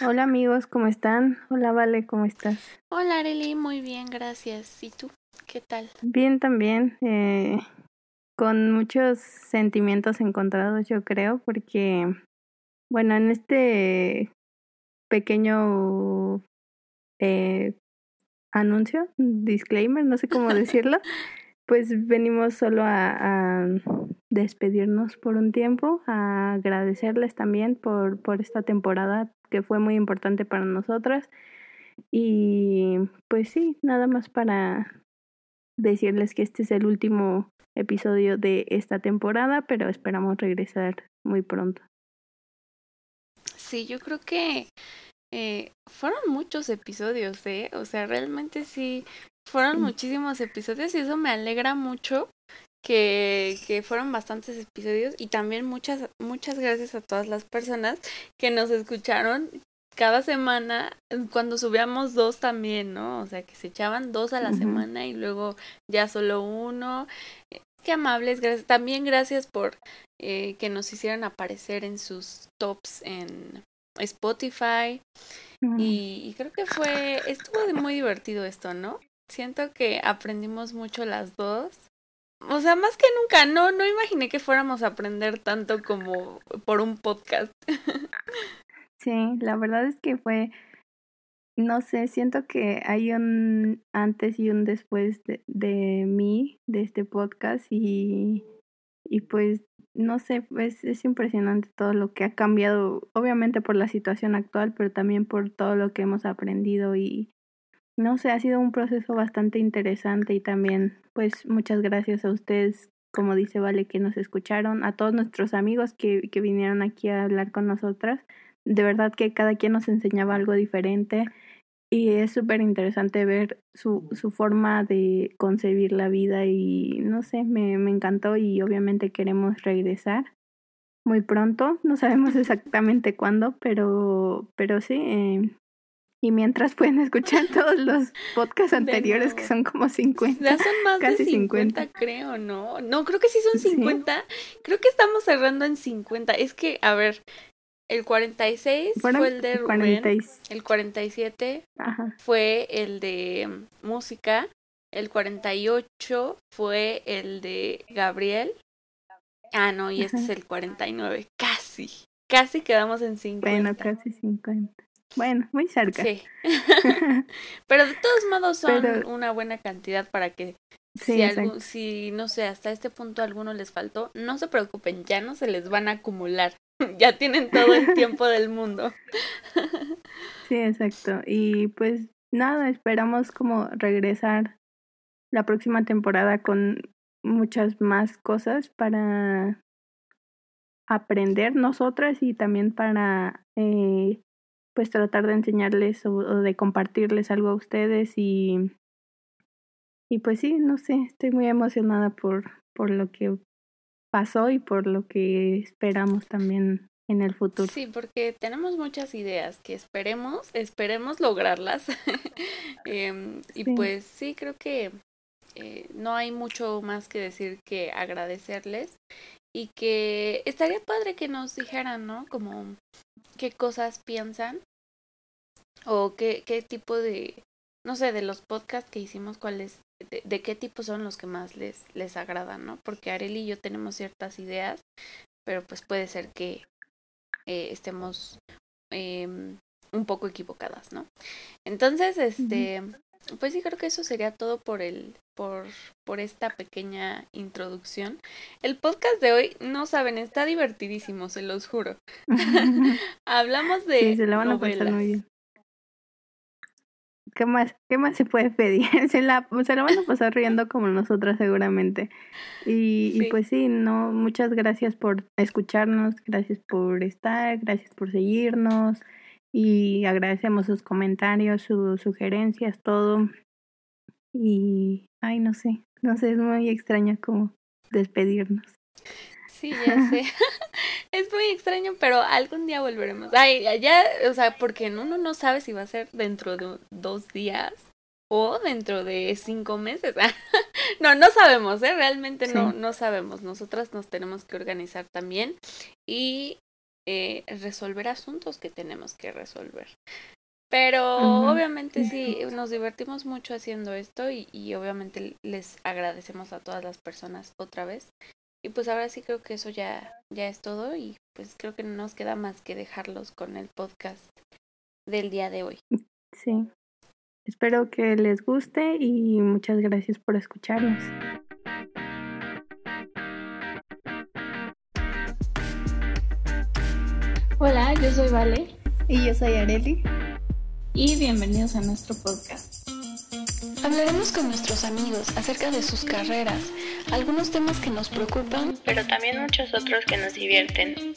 Hola amigos, ¿cómo están? Hola Vale, ¿cómo estás? Hola Arely, muy bien, gracias. ¿Y tú? ¿Qué tal? Bien también, eh, con muchos sentimientos encontrados yo creo, porque, bueno, en este pequeño eh, anuncio, disclaimer, no sé cómo decirlo, pues venimos solo a, despedirnos por un tiempo, a agradecerles también por, por esta temporada que fue muy importante para nosotras. Y pues sí, nada más para decirles que este es el último episodio de esta temporada, pero esperamos regresar muy pronto. Sí, yo creo que eh, fueron muchos episodios, ¿eh? O sea, realmente sí, fueron muchísimos episodios y eso me alegra mucho que, que fueron bastantes episodios y también muchas, muchas gracias a todas las personas que nos escucharon cada semana cuando subíamos dos también, ¿no? O sea, que se echaban dos a la uh -huh. semana y luego ya solo uno. Qué amables, gracias. También gracias por eh, que nos hicieran aparecer en sus tops en Spotify. Uh -huh. y, y creo que fue, estuvo muy divertido esto, ¿no? Siento que aprendimos mucho las dos. O sea, más que nunca, no, no imaginé que fuéramos a aprender tanto como por un podcast. sí, la verdad es que fue, no sé, siento que hay un antes y un después de, de mí, de este podcast, y, y pues, no sé, es, es impresionante todo lo que ha cambiado, obviamente por la situación actual, pero también por todo lo que hemos aprendido y, no sé, ha sido un proceso bastante interesante y también, pues, muchas gracias a ustedes, como dice Vale, que nos escucharon, a todos nuestros amigos que, que vinieron aquí a hablar con nosotras. De verdad que cada quien nos enseñaba algo diferente y es súper interesante ver su, su forma de concebir la vida y, no sé, me, me encantó y obviamente queremos regresar muy pronto, no sabemos exactamente cuándo, pero, pero sí, eh, y mientras pueden escuchar todos los podcasts anteriores, que son como 50. Ya son más casi de 50, 50, creo, ¿no? No, creo que sí son 50. ¿Sí? Creo que estamos cerrando en 50. Es que, a ver, el 46 bueno, fue el de Rubén. 40. El 47 Ajá. fue el de música. El 48 fue el de Gabriel. Ah, no, y este Ajá. es el 49. Casi. Casi quedamos en 50. Bueno, casi 50. Bueno, muy cerca. Sí. Pero de todos modos son Pero... una buena cantidad para que sí, si, algo, si, no sé, hasta este punto alguno les faltó, no se preocupen, ya no se les van a acumular. ya tienen todo el tiempo del mundo. sí, exacto. Y pues nada, esperamos como regresar la próxima temporada con muchas más cosas para aprender nosotras y también para eh, pues tratar de enseñarles o, o, de compartirles algo a ustedes y y pues sí, no sé, estoy muy emocionada por por lo que pasó y por lo que esperamos también en el futuro. Sí, porque tenemos muchas ideas que esperemos, esperemos lograrlas. eh, y sí. pues sí, creo que eh, no hay mucho más que decir que agradecerles y que estaría padre que nos dijeran, ¿no? Como qué cosas piensan o qué, qué tipo de, no sé, de los podcasts que hicimos, cuáles, de, de, qué tipo son los que más les, les agradan, ¿no? Porque Arely y yo tenemos ciertas ideas, pero pues puede ser que eh, estemos eh, un poco equivocadas, ¿no? Entonces, este, pues sí creo que eso sería todo por el, por, por esta pequeña introducción. El podcast de hoy, no saben, está divertidísimo, se los juro. Hablamos de sí, se la van novelas. a pasar muy bien. ¿Qué más, ¿Qué más se puede pedir? Se la, se la van a pasar riendo como nosotras seguramente. Y, sí. y pues sí, no, muchas gracias por escucharnos, gracias por estar, gracias por seguirnos y agradecemos sus comentarios, sus sugerencias, todo. Y, ay, no sé, no sé, es muy extraño como despedirnos. Sí, ya sé. es muy extraño, pero algún día volveremos. Ay, ya, o sea, porque uno no sabe si va a ser dentro de dos días o dentro de cinco meses. no, no sabemos, ¿eh? Realmente sí. no, no sabemos. Nosotras nos tenemos que organizar también. Y eh, resolver asuntos que tenemos que resolver. Pero obviamente sí, nos divertimos mucho haciendo esto y, y, obviamente les agradecemos a todas las personas otra vez. Y pues ahora sí creo que eso ya, ya es todo y pues creo que no nos queda más que dejarlos con el podcast del día de hoy. Sí. Espero que les guste y muchas gracias por escucharnos. Hola, yo soy Vale. Y yo soy Areli. Y bienvenidos a nuestro podcast. Hablaremos con nuestros amigos acerca de sus carreras, algunos temas que nos preocupan, pero también muchos otros que nos divierten.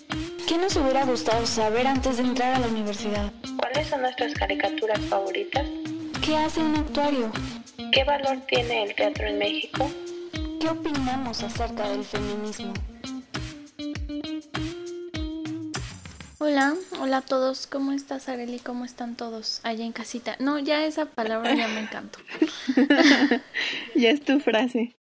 ¿Qué nos hubiera gustado saber antes de entrar a la universidad? ¿Cuáles son nuestras caricaturas favoritas? ¿Qué hace un actuario? ¿Qué valor tiene el teatro en México? ¿Qué opinamos acerca del feminismo? Hola, hola a todos, ¿cómo estás Areli? ¿Cómo están todos allá en casita? No, ya esa palabra ya me encantó. ya es tu frase.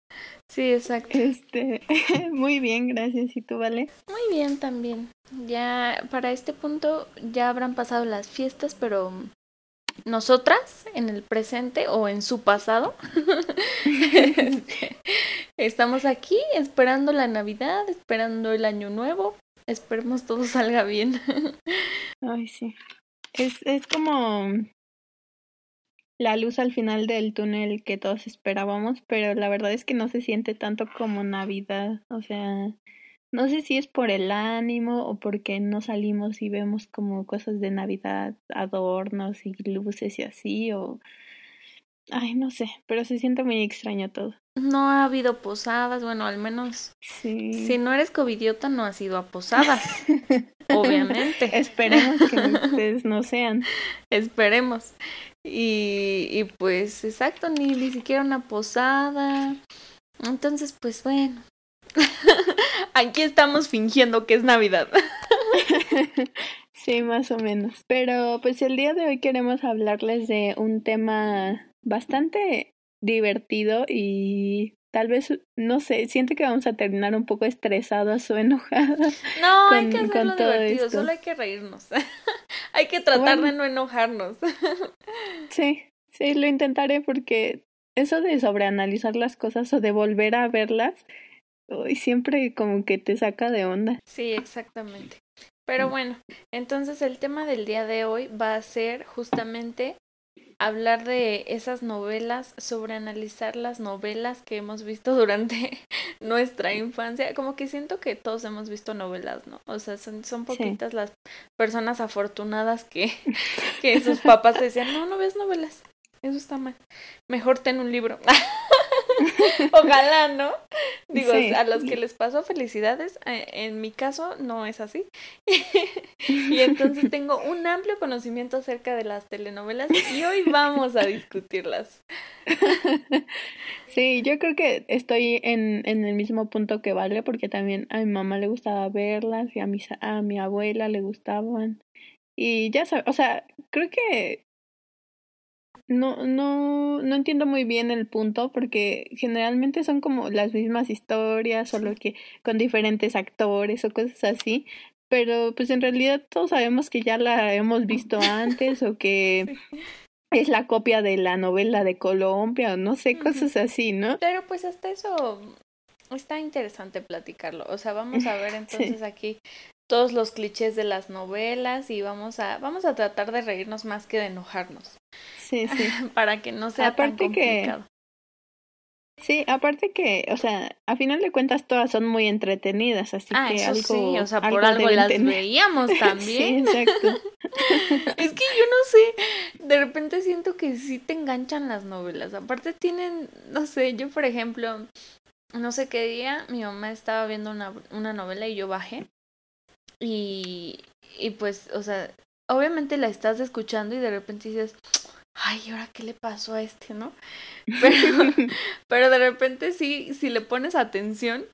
Sí, exacto. Este, muy bien, gracias. ¿Y tú, vale? Muy bien también. Ya para este punto ya habrán pasado las fiestas, pero nosotras en el presente o en su pasado este, estamos aquí esperando la Navidad, esperando el Año Nuevo, Esperemos todo salga bien. Ay, sí. Es, es como la luz al final del túnel que todos esperábamos, pero la verdad es que no se siente tanto como Navidad. O sea, no sé si es por el ánimo o porque no salimos y vemos como cosas de Navidad, adornos y luces y así, o... Ay, no sé, pero se siente muy extraño todo no ha habido posadas, bueno, al menos si no eres covidiota no has ido a posadas, obviamente. Esperemos que ustedes no sean. Esperemos. Y, y pues exacto, ni, ni siquiera una posada. Entonces, pues bueno. Aquí estamos fingiendo que es Navidad. sí, más o menos. Pero pues el día de hoy queremos hablarles de un tema bastante divertido y tal vez, no sé, siento que vamos a terminar un poco estresados o enojadas. No, hay que hacerlo divertido, solo hay que reírnos. hay que tratar de no enojarnos. sí, sí, lo intentaré porque eso de sobreanalizar las cosas o de volver a verlas, hoy siempre como que te saca de onda. Sí, exactamente. Pero bueno, entonces el tema del día de hoy va a ser justamente hablar de esas novelas, sobre analizar las novelas que hemos visto durante nuestra infancia. Como que siento que todos hemos visto novelas, ¿no? O sea, son, son poquitas las personas afortunadas que, que sus papás decían, no, no ves novelas. Eso está mal. Mejor ten un libro. Ojalá, ¿no? Digo, a los que les pasó felicidades, en mi caso no es así. y entonces tengo un amplio conocimiento acerca de las telenovelas y hoy vamos a discutirlas. sí, yo creo que estoy en, en el mismo punto que Vale, porque también a mi mamá le gustaba verlas y a mi, a mi abuela le gustaban. Y ya sabes, o sea, creo que no, no, no entiendo muy bien el punto porque generalmente son como las mismas historias, solo que con diferentes actores o cosas así. Pero pues en realidad todos sabemos que ya la hemos visto antes o que es la copia de la novela de Colombia o no sé, cosas así, ¿no? Pero pues hasta eso está interesante platicarlo. O sea, vamos a ver entonces aquí todos los clichés de las novelas y vamos a vamos a tratar de reírnos más que de enojarnos. Sí, sí. Para que no sea tan complicado. Que... Sí, aparte que, o sea, a final de cuentas todas son muy entretenidas, así ah, que eso sí, o sea, por algo las veíamos también. sí, exacto. es que yo no sé, de repente siento que sí te enganchan las novelas. Aparte tienen, no sé, yo por ejemplo, no sé qué día mi mamá estaba viendo una, una novela y yo bajé y, y pues, o sea, obviamente la estás escuchando y de repente dices, ay, ¿y ahora qué le pasó a este, no? Pero, pero de repente sí, si le pones atención,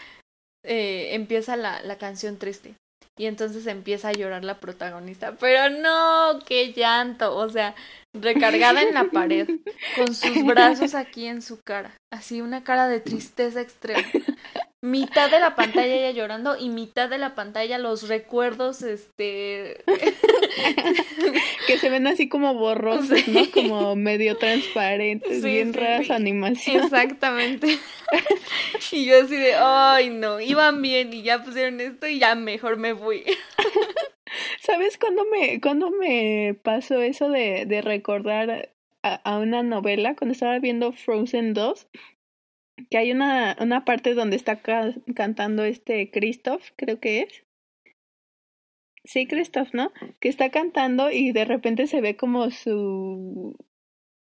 eh, empieza la, la canción triste. Y entonces empieza a llorar la protagonista. Pero no, qué llanto. O sea, recargada en la pared, con sus brazos aquí en su cara. Así una cara de tristeza extrema. Mitad de la pantalla ella llorando y mitad de la pantalla los recuerdos, este... que se ven así como borrosos, ¿no? Como medio transparentes, bien raras animaciones. Exactamente. y yo así de, ay no, iban bien y ya pusieron esto y ya mejor me fui. ¿Sabes cuándo me, cuándo me pasó eso de, de recordar a, a, una novela? Cuando estaba viendo Frozen 2, que hay una, una parte donde está ca cantando este Christoph, creo que es. Sí, Christoph, ¿no? Que está cantando y de repente se ve como su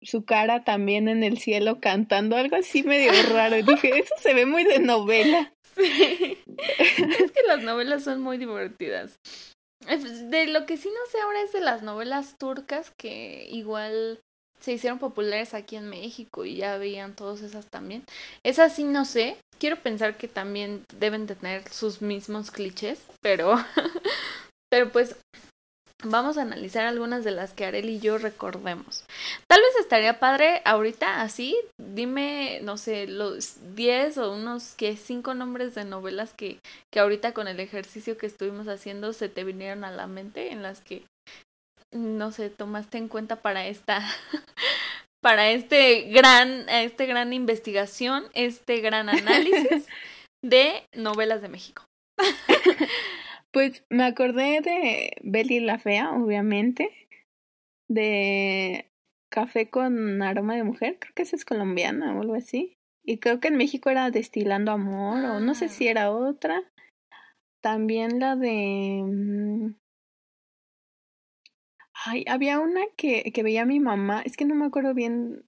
su cara también en el cielo cantando algo así medio raro. Y dije, eso se ve muy de novela. Sí. es que las novelas son muy divertidas. De lo que sí no sé ahora es de las novelas turcas que igual se hicieron populares aquí en México y ya veían todas esas también. Esas sí no sé. Quiero pensar que también deben tener sus mismos clichés, pero pero pues vamos a analizar algunas de las que Arel y yo recordemos. Tal vez estaría padre ahorita así, dime, no sé, los 10 o unos que 5 nombres de novelas que, que ahorita con el ejercicio que estuvimos haciendo se te vinieron a la mente en las que no sé, tomaste en cuenta para esta para este gran este gran investigación, este gran análisis de novelas de México. Pues me acordé de Betty la Fea, obviamente, de Café con aroma de mujer, creo que esa es colombiana o algo así. Y creo que en México era Destilando Amor, o no sé si Ah. era otra. También la de... Ay, había una que, que veía mi mamá, es que no me acuerdo bien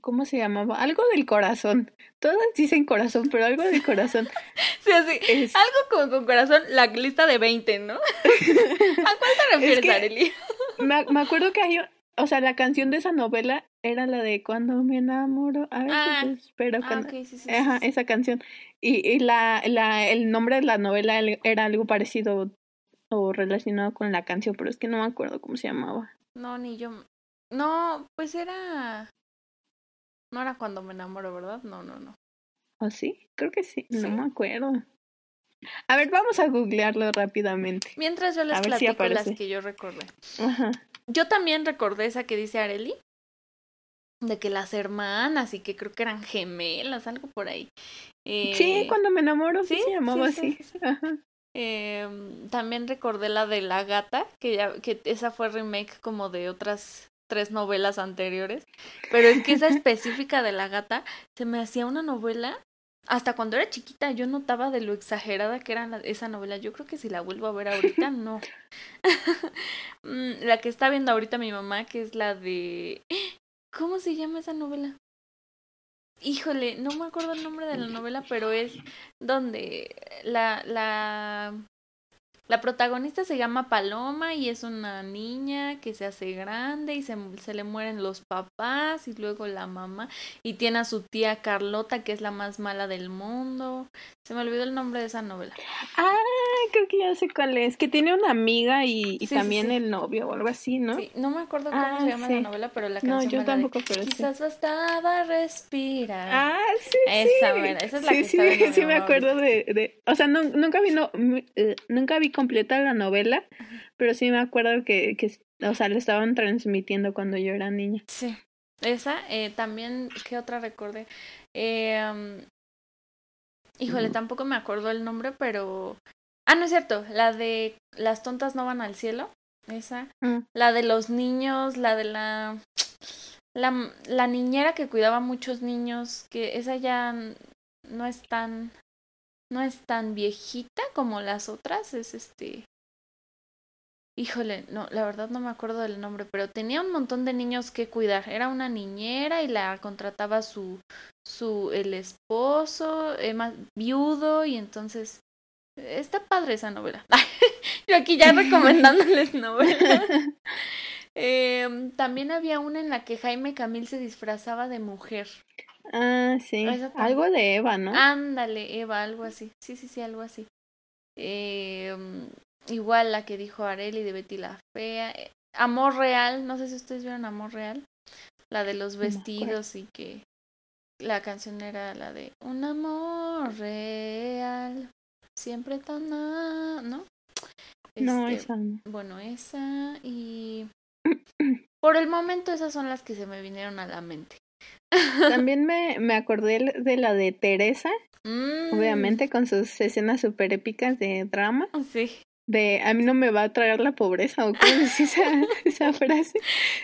cómo se llamaba, algo del corazón. Todas dicen corazón, pero algo del corazón. Sí, así. Es- Algo con, con corazón, la lista de 20, ¿no? ¿A cuál te refieres, que- Arely? Me, me acuerdo que hay, o sea, la canción de esa novela era la de Cuando me enamoro, a veces Ah. espero Ah, cuando... ok, sí, sí, sí, Ajá, sí. esa canción. Y, y la, la, el nombre de la novela el- era algo parecido o relacionado con la canción, pero es que no me acuerdo cómo se llamaba. No, ni yo. No, pues era. No era cuando me enamoro, ¿verdad? No, no, no. ¿O sí? Creo que sí, Sí. no me acuerdo. A ver, vamos a googlearlo rápidamente. Mientras yo les A ver si platico las que yo recordé. Ajá. Yo también recordé esa que dice Areli. De que las hermanas y que creo que eran gemelas, algo por ahí. Eh, Sí, cuando me enamoro, sí, se llamaba sí, sí, así. sí. Ajá. Em, también recordé la de La Gata, que ya, que esa fue remake como de otras tres novelas anteriores. Pero es que esa específica de La Gata se me hacía una novela. Hasta cuando era chiquita yo notaba de lo exagerada que era la- esa novela. Yo creo que si la vuelvo a ver ahorita, no. Mm, la que está viendo ahorita mi mamá, que es la de... ¿Cómo se llama esa novela? Híjole, no me acuerdo el nombre de la novela, pero es donde la, la, la protagonista se llama Paloma y es una niña que se hace grande y se, se le mueren los papás y luego la mamá y tiene a su tía Carlota que es la más mala del mundo. Se me olvidó el nombre de esa novela. Ah, creo que ya sé cuál es. Que tiene una amiga y, y Sí, sí, también sí. el novio o algo así, ¿no? Sí, no me acuerdo cómo Ah, se llama sí. la novela, pero la No, canción yo me la de, tampoco, pero sí. Quizás bastaba respirar. Ah, sí, Esa, sí. esa es la sí, que sí, mi sí me acuerdo de, de, o sea, no, nunca vi no, mm, eh, nunca vi completa la novela, pero sí me acuerdo que, que, o sea, la estaban transmitiendo cuando yo era niña. Sí. Esa, eh, también, ¿qué otra recordé? Eh, um, híjole, tampoco me acuerdo el nombre, pero... Ah, no es cierto, la de Las tontas no van al cielo, esa. Mm. La de los niños, la de la... La, la niñera que cuidaba a muchos niños, que esa ya no es tan... No es tan viejita como las otras, es este... Híjole, no, la verdad no me acuerdo del nombre, pero tenía un montón de niños que cuidar. Era una niñera y la contrataba su, su, el esposo, eh, más viudo, y entonces está padre esa novela. Yo aquí ya recomendándoles novelas. Em, también había una en la que Jaime Camil se disfrazaba de mujer. Ah, sí. Esa. Algo de Eva, ¿no? Ándale, Eva, algo así. Sí, sí, sí, algo así. Em, igual la que dijo Areli de Betty la Fea. Eh, Amor Real, no sé si ustedes vieron Amor Real. La de los vestidos y que la canción era la de Un amor real, siempre tan... ¿No? no, Este, esa no. Bueno, esa y... Por el momento esas son las que se me vinieron a la mente. También me, me acordé de la de Teresa, Mm, obviamente con sus escenas súper épicas de drama. Sí. De a mí no me va a traer la pobreza, o cómo es esa, esa frase.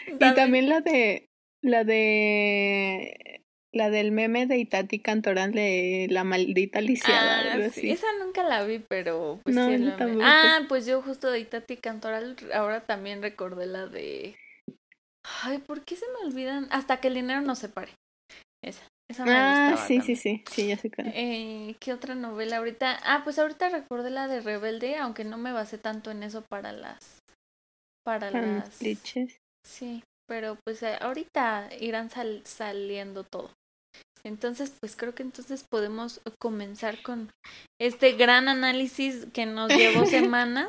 Y también la de la de la del meme de Itati Cantoral de la maldita lisiada, Ah, sí. Esa nunca la vi, pero pues No, sí, tampoco. Ah, pues yo justo de Itati Cantoral ahora también recordé la de Ay, ¿por qué se me olvidan? Hasta que el dinero nos separe. Esa, esa me Ah, sí, sí, sí, sí, ya sé cuál. Eh, ¿Qué otra novela ahorita? Ah, pues ahorita recordé la de Rebelde, aunque no me basé tanto en eso para las para Para las clichés. Sí, pero pues eh, ahorita irán sal- saliendo todo. Entonces, pues creo que entonces podemos comenzar con este gran análisis que nos llevó semanas.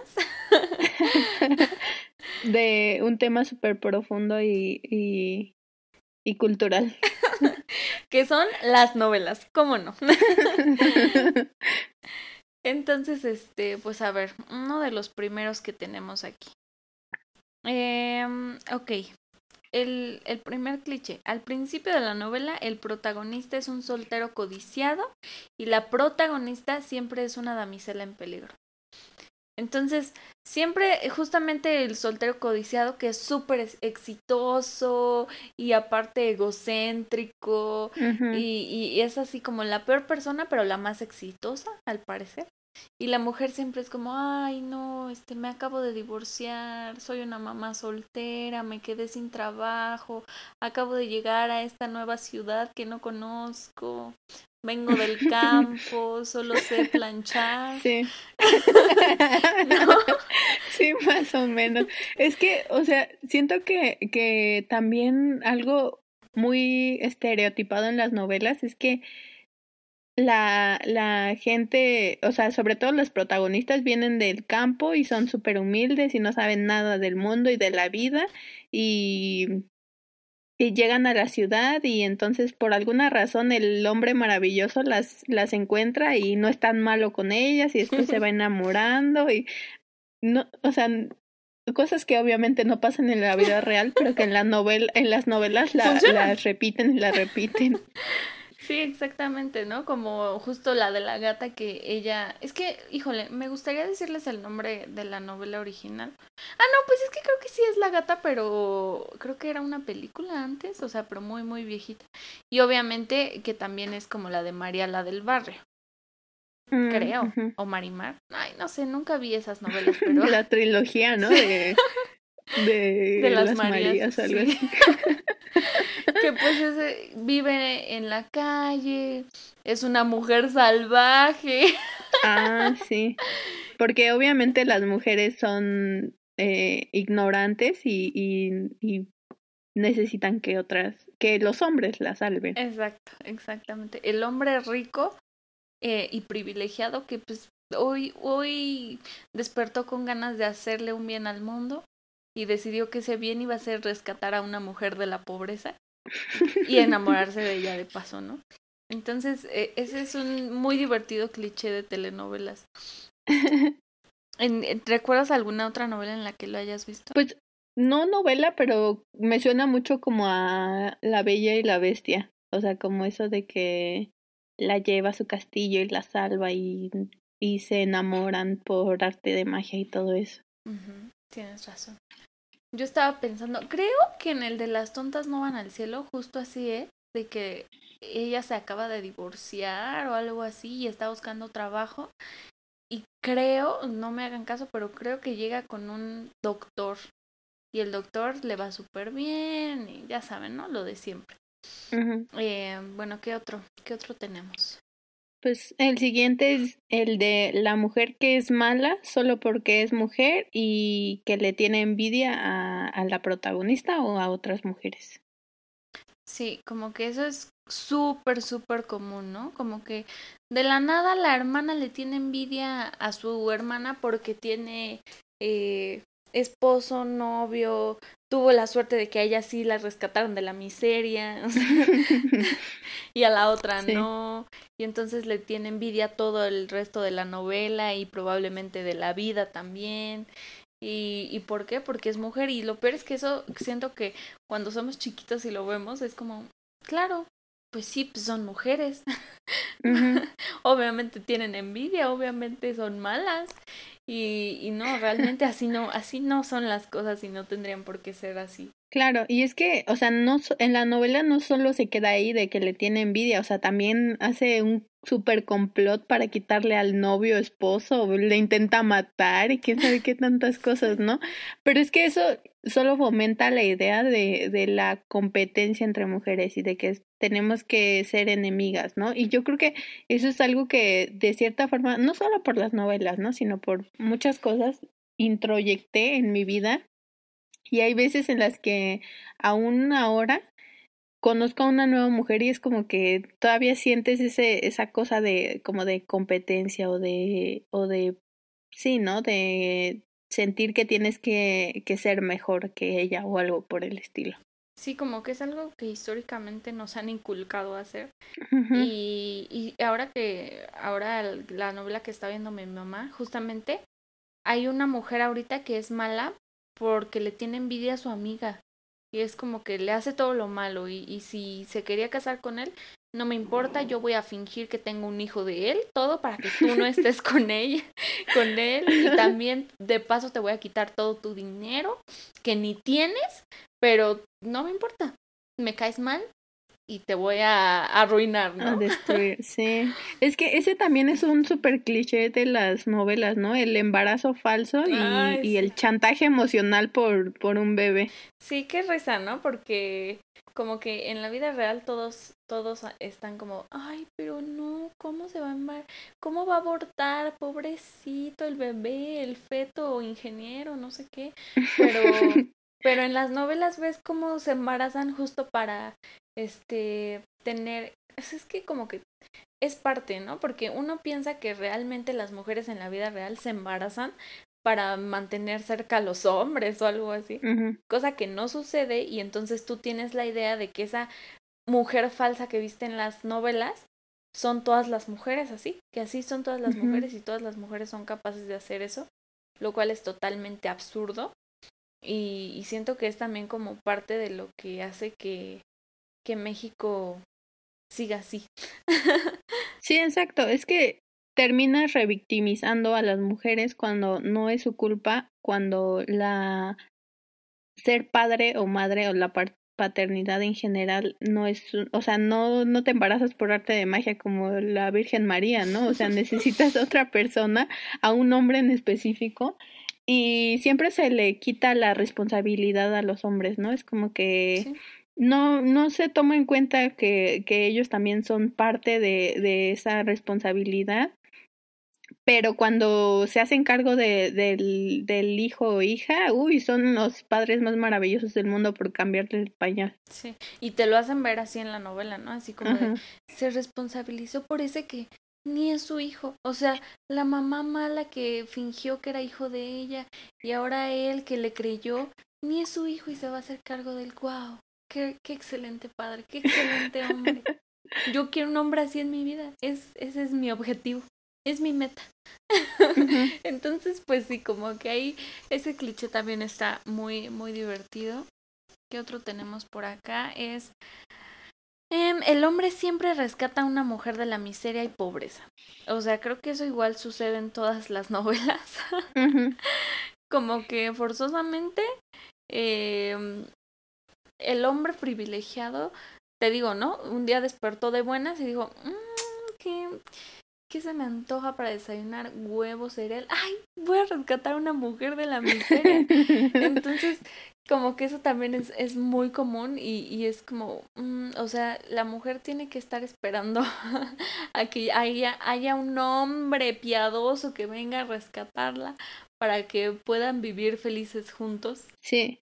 De un tema súper profundo y, y, y cultural. que son las novelas, ¿cómo no? Entonces, este, pues a ver, uno de los primeros que tenemos aquí. Em, ok, el, el primer cliché. Al principio de la novela, el protagonista es un soltero codiciado y la protagonista siempre es una damisela en peligro. Entonces, siempre eh, justamente el soltero codiciado que es súper ex- exitoso y aparte egocéntrico y, y es así como la peor persona, pero la más exitosa, al parecer. Y la mujer siempre es como, ay, no, este, me acabo de divorciar, soy una mamá soltera, me quedé sin trabajo, acabo de llegar a esta nueva ciudad que no conozco, vengo del campo, solo sé planchar. Sí. ¿No? Sí, más o menos. Es que, o sea, siento que, que también algo muy estereotipado en las novelas es que la, la gente, o sea, sobre todo los protagonistas vienen del campo y son súper humildes y no saben nada del mundo y de la vida y, y llegan a la ciudad y entonces por alguna razón el hombre maravilloso las, las encuentra y no es tan malo con ellas y después se va enamorando y no, o sea, cosas que obviamente no pasan en la vida real, pero que en la novela, en las novelas la, las repiten y las repiten. Sí, exactamente, ¿no? Como justo la de la gata que ella... Es que, híjole, me gustaría decirles el nombre de la novela original. Ah, no, pues es que creo que sí es la gata, pero creo que era una película antes, o sea, pero muy, muy viejita. Y obviamente que también es como la de María, la del barrio, Mm, creo. O Marimar. Ay, no sé, nunca vi esas novelas, pero... La trilogía, ¿no? De, de, De las las, Marías, Marías, algo sí. así. que pues ese- vive en la calle, es una mujer salvaje. Ah, sí. Porque obviamente las mujeres son eh, ignorantes y, y, y necesitan que otras, que los hombres las salven. Exacto, exactamente. El hombre rico eh, y privilegiado que pues hoy, hoy despertó con ganas de hacerle un bien al mundo y decidió que ese bien iba a ser rescatar a una mujer de la pobreza y enamorarse de ella de paso, ¿no? Entonces, eh, ese es un muy divertido cliché de telenovelas. En- en- ¿Recuerdas alguna otra novela en la que lo hayas visto? Pues no novela, pero me suena mucho como a La Bella y la Bestia. O sea, como eso de que la lleva a su castillo y la salva y, y se enamoran por arte de magia y todo eso. Tienes razón. Yo estaba pensando, creo que en el de las tontas no van al cielo, justo así es, de que ella se acaba de divorciar o algo así y está buscando trabajo. Y creo, no me hagan caso, pero creo que llega con un doctor. Y el doctor le va súper bien y ya saben, ¿no? Lo de siempre. Eh, bueno, ¿qué otro? ¿Qué otro tenemos? Pues el siguiente es el de la mujer que es mala solo porque es mujer y que le tiene envidia a, la protagonista o a otras mujeres. Sí, como que eso es súper, súper común, ¿no? Como que de la nada la hermana le tiene envidia a su hermana porque tiene eh, esposo, novio, tuvo la suerte de que a ella sí la rescataron de la miseria y a la otra no. Y entonces le tiene envidia todo el resto de la novela y probablemente de la vida también. ¿Y, ¿Y por qué? Porque es mujer. Y lo peor es que eso siento que cuando somos chiquitos y lo vemos es como, claro, pues sí, pues son mujeres. obviamente tienen envidia, obviamente son malas. Y, y no, realmente así no, así no son las cosas y no tendrían por qué ser así. Claro, y es que, o sea, no en la novela no solo se queda ahí de que le tiene envidia, o sea, también hace un super complot para quitarle al novio, esposo, le intenta matar y quién sabe qué tantas cosas, ¿no? Pero es que eso solo fomenta la idea de, de la competencia entre mujeres y de que tenemos que ser enemigas, ¿no? Y yo creo que eso es algo que de cierta forma, no solo por las novelas, ¿no? Sino por muchas cosas, introyecté en mi vida y hay veces en las que aún ahora conozco a una nueva mujer y es como que todavía sientes ese esa cosa de como de competencia o de o de sí, ¿no? De sentir que tienes que, que ser mejor que ella o algo por el estilo. Sí, como que es algo que históricamente nos han inculcado a hacer. y, y ahora que, ahora la novela que está viendo mi mamá, justamente hay una mujer ahorita que es mala porque le tiene envidia a su amiga. Y es como que le hace todo lo malo. Y, y si se quería casar con él, no me importa, yo voy a fingir que tengo un hijo de él, todo para que tú no estés con ella, con él. Y también de paso te voy a quitar todo tu dinero que ni tienes, pero no me importa. Me caes mal, y te voy a arruinar, ¿no? A destruir, sí. Es que ese también es un súper cliché de las novelas, ¿no? El embarazo falso y, y el chantaje emocional por, por un bebé. Sí, qué risa, ¿no? Porque como que en la vida real todos todos están como, ay, pero no, ¿cómo se va a embarazar? ¿Cómo va a abortar? Pobrecito el bebé, el feto ingeniero, no sé qué. Pero pero en las novelas ves cómo se embarazan justo para este, tener, es que como que es parte, ¿no? Porque uno piensa que realmente las mujeres en la vida real se embarazan para mantener cerca a los hombres o algo así, cosa que no sucede y entonces tú tienes la idea de que esa mujer falsa que viste en las novelas son todas las mujeres así, que así son todas las mujeres y todas las mujeres son capaces de hacer eso, lo cual es totalmente absurdo y, y siento que es también como parte de lo que hace que que México siga así. sí, exacto. Es que termina revictimizando a las mujeres cuando no es su culpa, cuando la ser padre o madre o la paternidad en general no es, o sea, no, no te embarazas por arte de magia como la Virgen María, ¿no? O sea, necesitas a otra persona, a un hombre en específico, y siempre se le quita la responsabilidad a los hombres, ¿no? Es como que no, no se toma en cuenta que, que ellos también son parte de, de esa responsabilidad pero cuando se hacen cargo de, del, del hijo o hija, uy, son los padres más maravillosos del mundo por cambiarle el pañal. Sí, y te lo hacen ver así en la novela, ¿no? Así como de, se responsabilizó por ese que ni es su hijo. O sea, la mamá mala que fingió que era hijo de ella y ahora él que le creyó, ni es su hijo y se va a hacer cargo del guau. Qué, qué excelente padre, qué excelente hombre. Yo quiero un hombre así en mi vida. Es, ese es mi objetivo. Es mi meta. Entonces, pues sí, como que ahí ese cliché también está muy, muy divertido. ¿Qué otro tenemos por acá? Es em, el hombre siempre rescata a una mujer de la miseria y pobreza. O sea, creo que eso igual sucede en todas las novelas. Como que forzosamente eh, el hombre privilegiado, te digo, ¿no? Un día despertó de buenas y dijo, mmm, ¿qué, ¿qué se me antoja para desayunar? Huevo, cereal. ¡Ay! Voy a rescatar a una mujer de la miseria. Entonces, como que eso también es, es muy común y, y es como, mm, o sea, la mujer tiene que estar esperando a que haya, haya un hombre piadoso que venga a rescatarla para que puedan vivir felices juntos. Sí.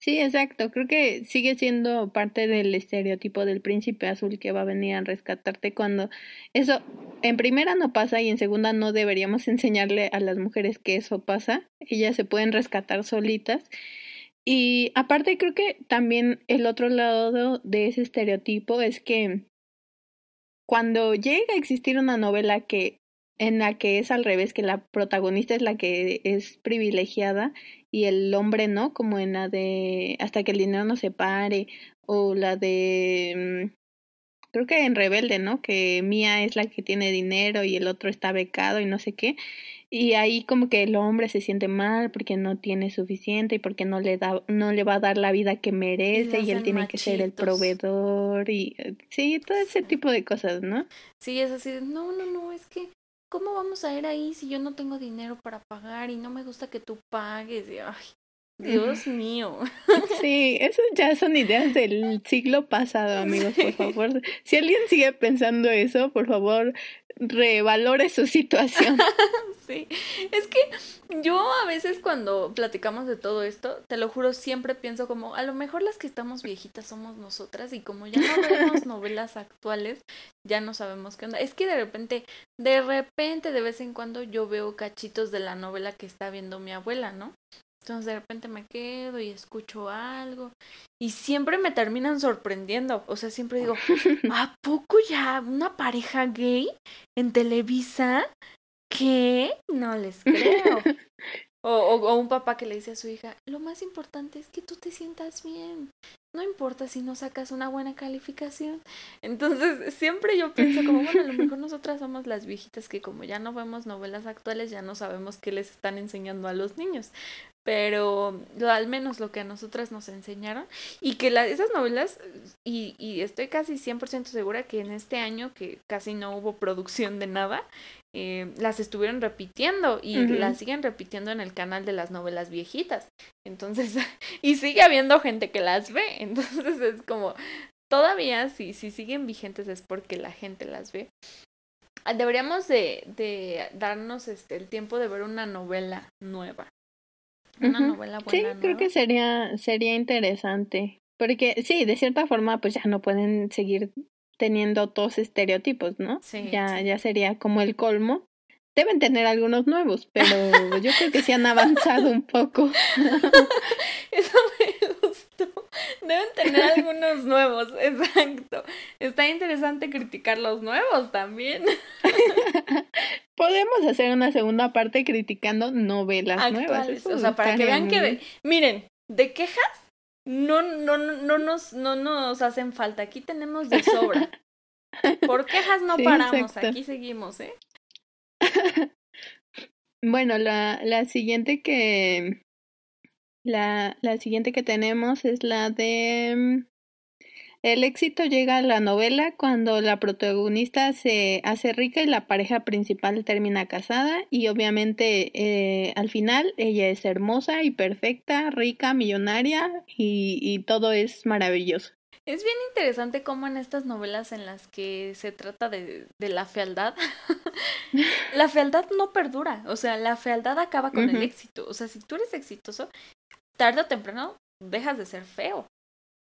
Sí, exacto. Creo que sigue siendo parte del estereotipo del príncipe azul que va a venir a rescatarte cuando eso en primera no pasa y en segunda no deberíamos enseñarle a las mujeres que eso pasa. Ellas se pueden rescatar solitas. Y aparte creo que también el otro lado de ese estereotipo es que cuando llega a existir una novela que en la que es al revés, que la protagonista es la que es privilegiada y el hombre no, como en la de hasta que el dinero no se pare, o la de mm, creo que en Rebelde, ¿no? Que Mía es la que tiene dinero y el otro está becado y no sé qué. Y ahí como que el hombre se siente mal porque no tiene suficiente y porque no le da no le va a dar la vida que merece y, él tiene que ser el proveedor y eh, sí, todo ese tipo de cosas, ¿no? Sí, es así, no, no, no, es que ¿cómo vamos a ir ahí si yo no tengo dinero para pagar y no me gusta que tú pagues? Y, ay, Dios mío. Sí, eso ya son ideas del siglo pasado, amigos, por favor. Si alguien sigue pensando eso, por favor, revalore su situación. Sí, es que yo a veces cuando platicamos de todo esto, te lo juro, siempre pienso como, a lo mejor las que estamos viejitas somos nosotras y como ya no vemos novelas actuales, ya no sabemos qué onda. Es que de repente, de repente, de vez en cuando yo veo cachitos de la novela que está viendo mi abuela, ¿no? Entonces de repente me quedo y escucho algo y siempre me terminan sorprendiendo. O sea, siempre digo, ¿a poco ya una pareja gay en Televisa? ¿Qué? No les creo. O, o, un papá que le dice a su hija, lo más importante es que tú te sientas bien. No importa si no sacas una buena calificación. Entonces, siempre yo pienso como, bueno, a lo mejor nosotras somos las viejitas que como ya no vemos novelas actuales, ya no sabemos qué les están enseñando a los niños pero al menos lo que a nosotras nos enseñaron y que la, esas novelas y, y estoy casi 100% segura que en este año que casi no hubo producción de nada eh, las estuvieron repitiendo y las siguen repitiendo en el canal de las novelas viejitas. Entonces y sigue habiendo gente que las ve. Entonces es como todavía si, si siguen vigentes es porque la gente las ve. Deberíamos de, de darnos este el tiempo de ver una novela nueva. Una novela buena. Sí, creo que sería, sería interesante. Porque sí, de cierta forma, pues ya no pueden seguir teniendo todos estereotipos, ¿no? Sí. Ya, ya sería como el colmo. Deben tener algunos nuevos, pero yo creo que sí han avanzado un poco. Eso me gustó. Deben tener algunos nuevos, exacto. Está interesante criticar los nuevos también. Podemos hacer una segunda parte criticando novelas nuevas. o sea, para que vean que, miren, de quejas no, no, no, nos, no nos hacen falta. Aquí tenemos de sobra. Por quejas no paramos, aquí seguimos, ¿eh? bueno, la, la siguiente que la, la siguiente que tenemos es la de mm, el éxito llega a la novela cuando la protagonista se hace rica y la pareja principal termina casada y obviamente eh, al final ella es hermosa y perfecta, rica, millonaria y, y todo es maravilloso. Es bien interesante cómo en estas novelas en las que se trata de, de la fealdad, la fealdad no perdura, o sea, la fealdad acaba con el éxito, o sea, si tú eres exitoso, tarde o temprano dejas de ser feo.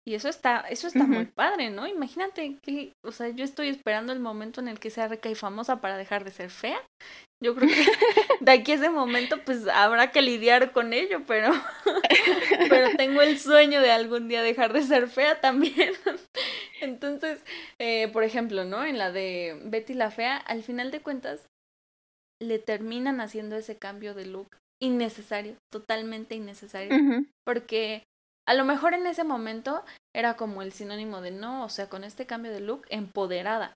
Y eso está, eso está muy padre, ¿no? Imagínate que, o sea, yo estoy esperando el momento en el que sea rica y famosa para dejar de ser fea. Yo creo que de aquí a ese momento, pues habrá que lidiar con ello, pero, pero tengo el sueño de algún día dejar de ser fea también. Entonces, eh, por ejemplo, ¿no? En la de Betty la Fea, al final de cuentas, le terminan haciendo ese cambio de look innecesario, totalmente innecesario, porque a lo mejor en ese momento era como el sinónimo de no, o sea, con este cambio de look, empoderada.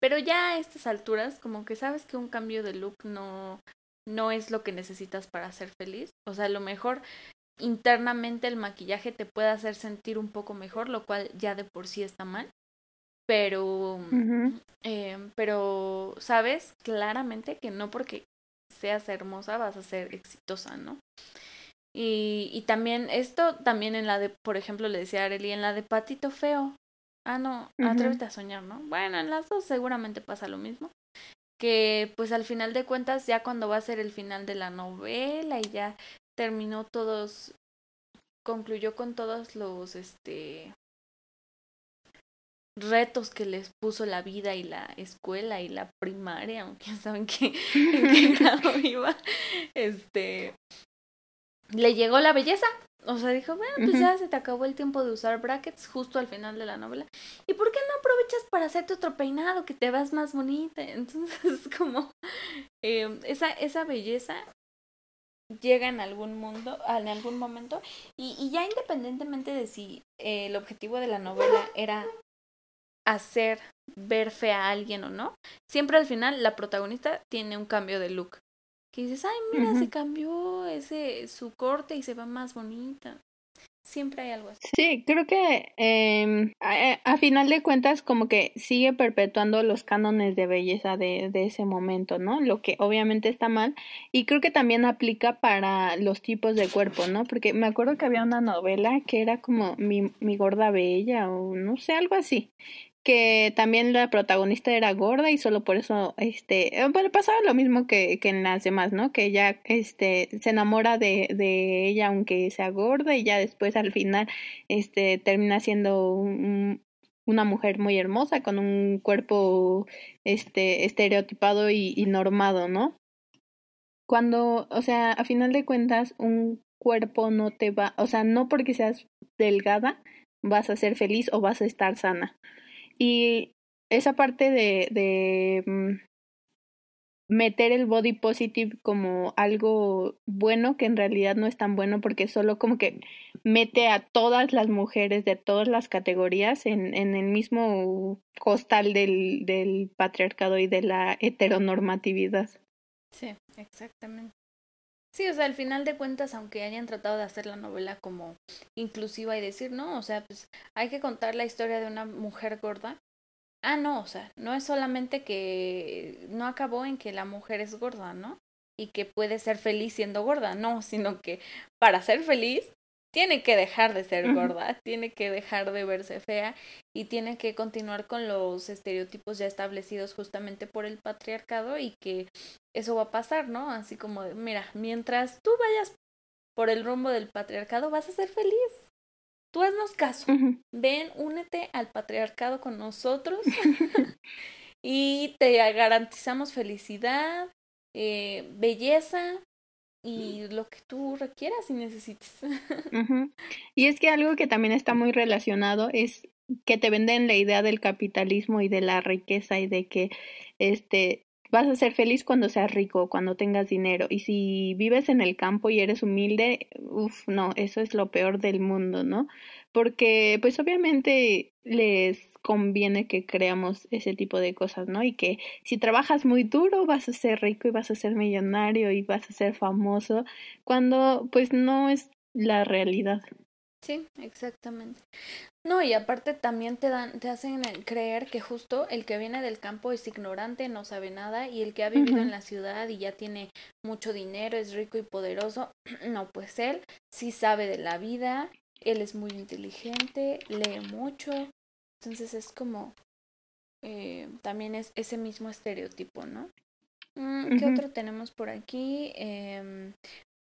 Pero ya a estas alturas, como que sabes que un cambio de look no, no es lo que necesitas para ser feliz. O sea, a lo mejor internamente el maquillaje te puede hacer sentir un poco mejor, lo cual ya de por sí está mal. Pero, eh, pero sabes claramente que no porque seas hermosa vas a ser exitosa, ¿no? Y, y también esto, también en la de, por ejemplo, le decía a Arely, en la de Patito Feo. Ah, no, atrévete a soñar, ¿no? Bueno, en las dos seguramente pasa lo mismo. Que pues al final de cuentas, ya cuando va a ser el final de la novela y ya terminó todos concluyó con todos los este retos que les puso la vida y la escuela y la primaria, aunque saben que en qué grado iba, este le llegó la belleza. O sea, dijo, bueno, pues ya se te acabó el tiempo de usar brackets justo al final de la novela. ¿Y por qué no aprovechas para hacerte otro peinado que te vas más bonita? Entonces, como eh, esa, esa belleza llega en algún mundo, en algún momento, y, y ya independientemente de si eh, el objetivo de la novela era hacer ver fea a alguien o no, siempre al final la protagonista tiene un cambio de look. Que dices, ay, mira, se cambió ese su corte y se va más bonita. Siempre hay algo así. Sí, creo que eh, a, a, final de cuentas como que sigue perpetuando los cánones de belleza de, de ese momento, ¿no? Lo que obviamente está mal y creo que también aplica para los tipos de cuerpo, ¿no? Porque me acuerdo que había una novela que era como mi, mi gorda bella o no sé, algo así que también la protagonista era gorda y solo por eso este eh, bueno pasaba lo mismo que, que en las demás no que ella este se enamora de, de ella aunque sea gorda y ya después al final este termina siendo un, una mujer muy hermosa con un cuerpo este estereotipado y, y normado no cuando o sea a final de cuentas un cuerpo no te va o sea no porque seas delgada vas a ser feliz o vas a estar sana y esa parte de, de mm, meter el body positive como algo bueno que en realidad no es tan bueno porque solo como que mete a todas las mujeres de todas las categorías en, en el mismo costal del, del patriarcado y de la heteronormatividad. Sí, exactamente. Sí, o sea, al final de cuentas, aunque hayan tratado de hacer la novela como inclusiva y decir, no, o sea, pues hay que contar la historia de una mujer gorda. Ah, no, o sea, no es solamente que no acabó en que la mujer es gorda, ¿no? Y que puede ser feliz siendo gorda, no, sino que para ser feliz tiene que dejar de ser gorda, tiene que dejar de verse fea y tiene que continuar con los estereotipos ya establecidos justamente por el patriarcado y que eso va a pasar, ¿no? Así como, mira, mientras tú vayas por el rumbo del patriarcado vas a ser feliz. Tú haznos caso. Ven, únete al patriarcado con nosotros y te garantizamos felicidad, eh, belleza, y lo que tú requieras y necesites. Y es que algo que también está muy relacionado es que te venden la idea del capitalismo y de la riqueza y de que este vas a ser feliz cuando seas rico, cuando tengas dinero. Y si vives en el campo y eres humilde, uff, no, eso es lo peor del mundo, ¿no? Porque pues obviamente les conviene que creamos ese tipo de cosas, ¿no? Y que si trabajas muy duro vas a ser rico y vas a ser millonario y vas a ser famoso, cuando pues no es la realidad. Sí, exactamente. No, y aparte también te dan, te hacen creer que justo el que viene del campo es ignorante, no sabe nada, y el que ha vivido en la ciudad y ya tiene mucho dinero, es rico y poderoso, no, pues él sí sabe de la vida, él es muy inteligente, lee mucho, entonces es como eh, también es ese mismo estereotipo, ¿no? Mm, ¿Qué otro tenemos por aquí? Eh,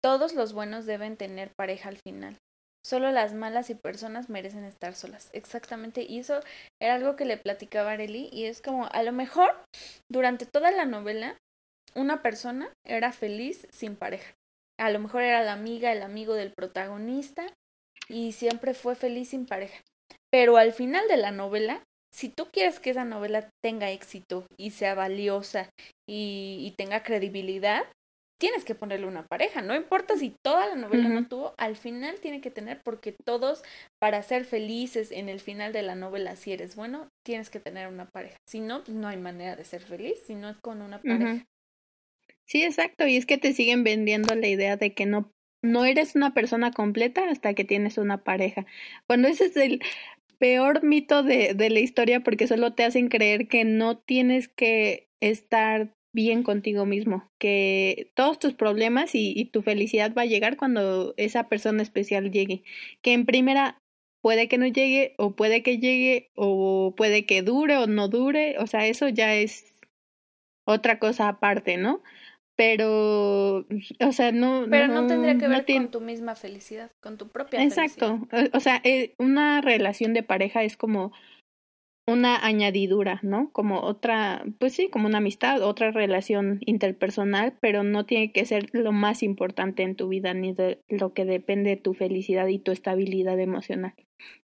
todos los buenos deben tener pareja al final. Solo las malas y personas merecen estar solas. Exactamente. Y eso era algo que le platicaba a Arely. Y es como, a lo mejor, durante toda la novela, una persona era feliz sin pareja. A lo mejor era la amiga, el amigo del protagonista. Y siempre fue feliz sin pareja. Pero al final de la novela, si tú quieres que esa novela tenga éxito y sea valiosa y, y tenga credibilidad, tienes que ponerle una pareja, no importa si toda la novela no tuvo, al final tiene que tener, porque todos, para ser felices en el final de la novela, si eres bueno, tienes que tener una pareja. Si no, pues no hay manera de ser feliz, si no es con una pareja. Sí, exacto, y es que te siguen vendiendo la idea de que no, no eres una persona completa hasta que tienes una pareja. Cuando ese es el peor mito de, de la historia porque solo te hacen creer que no tienes que estar bien contigo mismo, que todos tus problemas y, y, tu felicidad va a llegar cuando esa persona especial llegue, que en primera puede que no llegue o puede que llegue o puede que dure o no dure, o sea, eso ya es otra cosa aparte, ¿no? Pero, o sea, no... Pero no, tendría que ver con tu misma felicidad, con tu propia Exacto. felicidad. O sea, eh, una relación de pareja es como una añadidura, ¿no? Como otra, pues sí, como una amistad, otra relación interpersonal, pero no tiene que ser lo más importante en tu vida ni de lo que depende de tu felicidad y tu estabilidad emocional.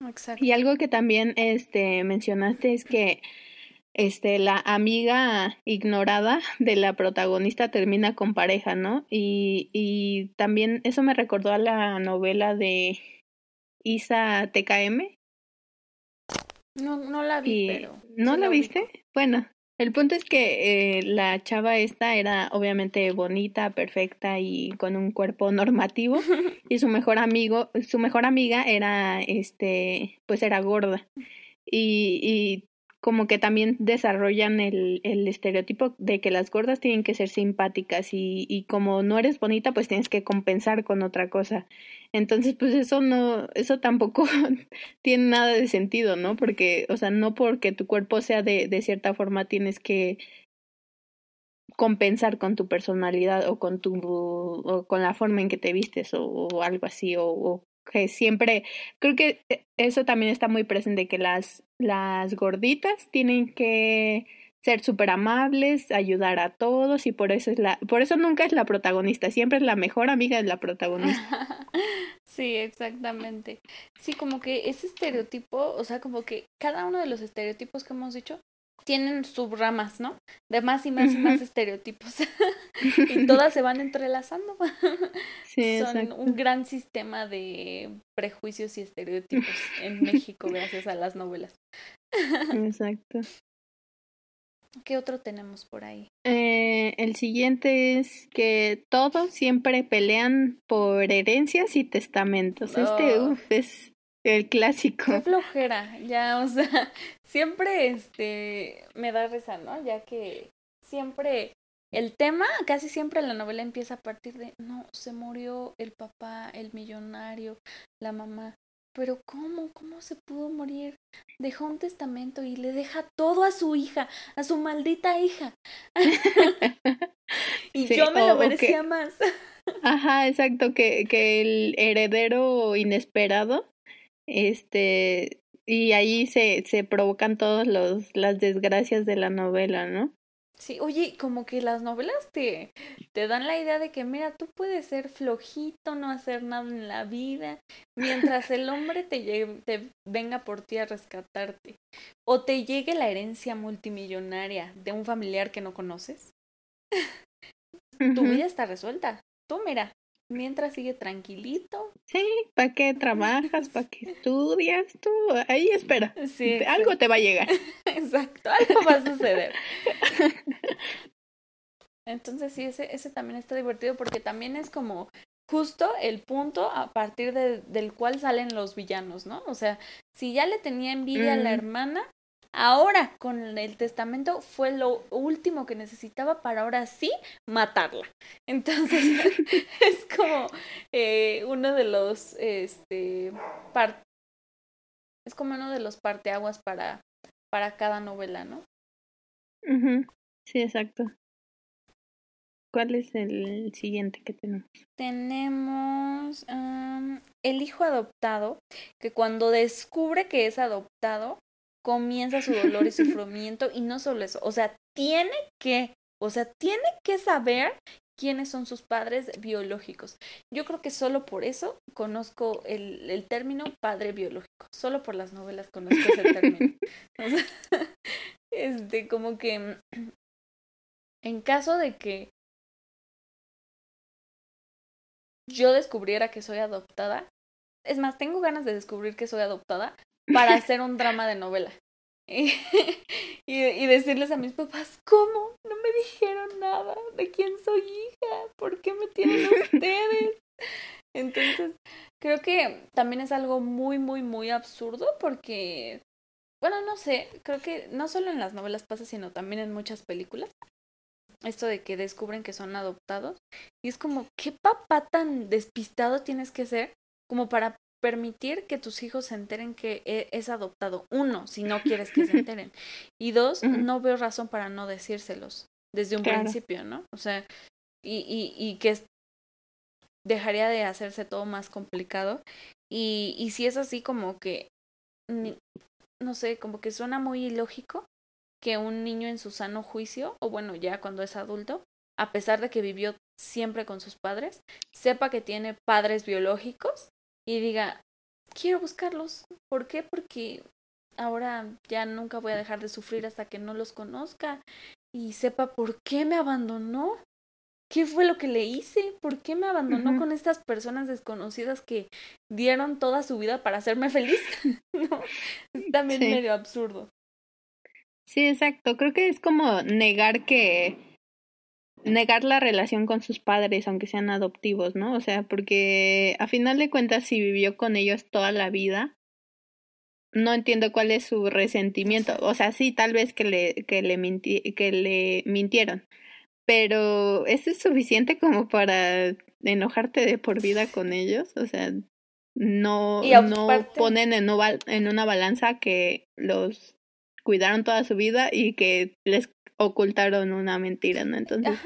Exacto. Y algo que también este mencionaste es que este la amiga ignorada de la protagonista termina con pareja, ¿no? Y, y también eso me recordó a la novela de Isa TKM, no, no la vi, pero. ¿No la viste? Bueno, el punto es que eh, la chava esta era obviamente bonita, perfecta y con un cuerpo normativo y su mejor amigo, su mejor amiga era este, pues era gorda. Y, y como que también desarrollan el, el estereotipo de que las gordas tienen que ser simpáticas y, y como no eres bonita pues tienes que compensar con otra cosa. Entonces pues eso no, eso tampoco tiene nada de sentido, ¿no? Porque, o sea, no porque tu cuerpo sea de, de cierta forma tienes que compensar con tu personalidad o con tu o con la forma en que te vistes o, algo así o, que siempre, creo que e, eso también está muy presente, que las, las gorditas tienen que ser súper amables, ayudar a todos y por eso es la, por eso nunca es la protagonista, siempre es la mejor amiga de la protagonista. Sí, exactamente. Sí, como que ese estereotipo, o sea, como que cada uno de los estereotipos que hemos dicho tienen subramas, ¿no? De más y más y más estereotipos. y todas se van entrelazando. Sí, Son exacto. un gran sistema de prejuicios y estereotipos en México gracias a las novelas. Exacto. ¿Qué otro tenemos por ahí? Eh, el siguiente es que todos siempre pelean por herencias y testamentos. Este, Oh. uff, es el clásico. Qué flojera, ya, o sea, siempre este me da risa, ¿no? Ya que siempre el tema, casi siempre la novela empieza a partir de, no, se murió el papá, el millonario, la mamá. Pero ¿cómo? ¿Cómo se pudo morir? Dejó un testamento y le deja todo a su hija, a su maldita hija. y Sí, yo me lo merecía más. Ajá, exacto, que, que el heredero inesperado, este, y ahí se, se provocan todas los, las desgracias de la novela, ¿no? Sí, oye, como que las novelas te, te dan la idea de que, mira, tú puedes ser flojito, no hacer nada en la vida, mientras el hombre te, llegue, te venga por ti a rescatarte. O te llegue la herencia multimillonaria de un familiar que no conoces. Tu vida está resuelta. Tú, mira, mientras sigue tranquilito. Sí, ¿para qué trabajas? ¿Para qué estudias? Tú ahí espera. Sí, Algo te va a llegar. Exacto, algo va a suceder. Entonces sí, ese, ese también está divertido porque también es como justo el punto a partir de, del cual salen los villanos, ¿no? O sea, si ya le tenía envidia a la Mm. hermana, ahora con el testamento fue lo último que necesitaba para ahora sí matarla. Entonces es como eh, uno de los, este, par- es como uno de los parteaguas para, para cada novela, ¿no? Sí, exacto. ¿Cuál es el siguiente que tenemos? Tenemos el hijo adoptado, que cuando descubre que es adoptado, comienza su dolor y sufrimiento, y no solo eso, o sea, tiene que, o sea, tiene que saber quiénes son sus padres biológicos. Yo creo que solo por eso conozco el, el término padre biológico, solo por las novelas conozco ese término. O sea, este, como que en caso de que yo descubriera que soy adoptada, es más, tengo ganas de descubrir que soy adoptada para hacer un drama de novela. Y, y, y decirles a mis papás, ¿cómo? No me dijeron nada de quién soy hija, ¿por qué me tienen ustedes? Entonces, creo que también es algo muy, muy, muy absurdo porque, bueno, no sé, creo que no solo en las novelas pasa, sino también en muchas películas. Esto de que descubren que son adoptados. Y es como, ¿qué papá tan despistado tienes que ser como para permitir que tus hijos se enteren que e- es adoptado? Uno, si no quieres que se enteren. Y dos, no veo razón para no decírselos desde un Claro. principio, ¿no? O sea, y, y, y que dejaría de hacerse todo más complicado. Y, y si es así como que, no sé, como que suena muy ilógico que un niño en su sano juicio, o bueno, ya cuando es adulto, a pesar de que vivió siempre con sus padres, sepa que tiene padres biológicos y diga, quiero buscarlos. ¿Por qué? Porque ahora ya nunca voy a dejar de sufrir hasta que no los conozca y sepa por qué me abandonó. ¿Qué fue lo que le hice? ¿Por qué me abandonó con estas personas desconocidas que dieron toda su vida para hacerme feliz? no, es también medio absurdo. Sí, exacto. Creo que es como negar que negar la relación con sus padres, aunque sean adoptivos, ¿no? O sea, porque a final de cuentas, si vivió con ellos toda la vida, no entiendo cuál es su resentimiento. O sea, sí, tal vez que le, que le, que le mintieron, pero ¿eso es suficiente como para enojarte de por vida con ellos? O sea, no, no ponen en, en una balanza que los cuidaron toda su vida y que les ocultaron una mentira, ¿no? Entonces,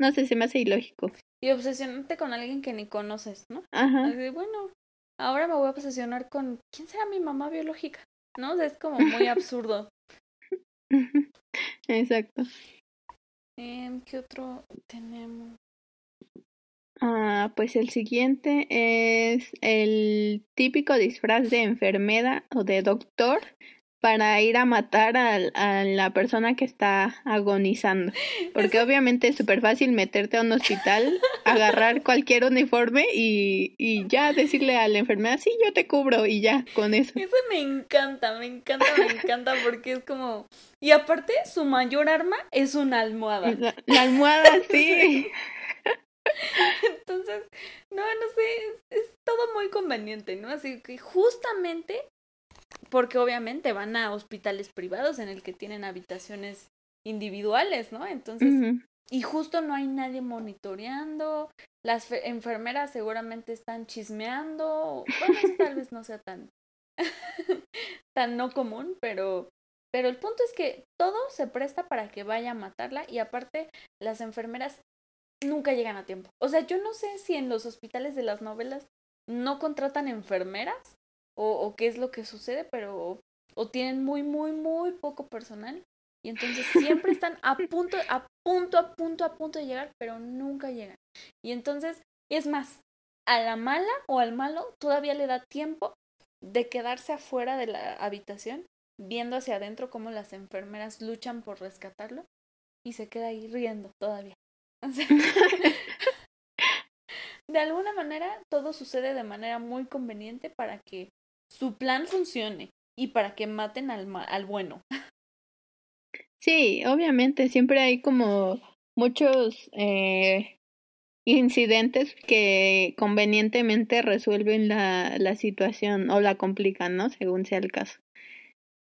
no sé, se me hace ilógico. Y obsesionarte con alguien que ni conoces, ¿no? Ajá. bueno, ahora me voy a obsesionar con quién será mi mamá biológica, ¿no? es como muy absurdo. Exacto. Em, ¿Qué otro tenemos? Ah, pues el siguiente es el típico disfraz de enfermera o de doctor para ir a matar a, a, la persona que está agonizando. Porque obviamente es súper fácil meterte a un hospital, agarrar cualquier uniforme y, y ya decirle a la enfermera, sí, yo te cubro y ya, con eso. Eso me encanta, me encanta, me encanta porque es como... Y aparte, su mayor arma es una almohada. La, almohada, sí. Entonces, no, no sé, es todo muy conveniente, ¿no? Así que justamente porque obviamente van a hospitales privados en el que tienen habitaciones individuales, ¿no? Entonces, y justo no hay nadie monitoreando, las enfermeras seguramente están chismeando, bueno, tal vez no sea tan tan no común, pero pero el punto es que todo se presta para que vaya a matarla y aparte las enfermeras nunca llegan a tiempo. O sea, yo no sé si en los hospitales de las novelas no contratan enfermeras o, qué es lo que sucede, pero o tienen muy, muy, muy poco personal y entonces siempre están a punto, a punto, a punto, a punto de llegar, pero nunca llegan. Y entonces, es más, a la mala o al malo todavía le da tiempo de quedarse afuera de la habitación, viendo hacia adentro cómo las enfermeras luchan por rescatarlo y se queda ahí riendo todavía. de alguna manera todo sucede de manera muy conveniente para que su plan funcione y para que maten al, al bueno. Sí, obviamente, siempre hay como muchos eh, incidentes que convenientemente resuelven la, la situación o la complican, ¿no? Según sea el caso.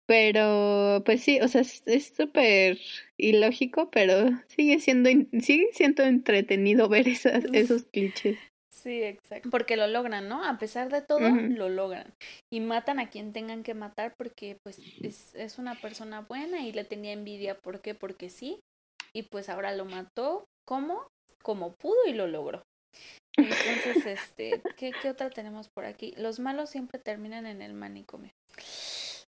Pero, pues sí, o sea, es súper ilógico, pero sigue siendo, sigue siendo entretenido ver esas, esos clichés. Sí, exacto. Porque lo logran, ¿no? A pesar de todo, lo logran. Y matan a quien tengan que matar porque pues es, es una persona buena y le tenía envidia. ¿Por qué? Porque sí. Y pues ahora lo mató. ¿Cómo? Como pudo y lo logró. Entonces, este, ¿qué, ¿qué otra tenemos por aquí? Los malos siempre terminan en el manicomio.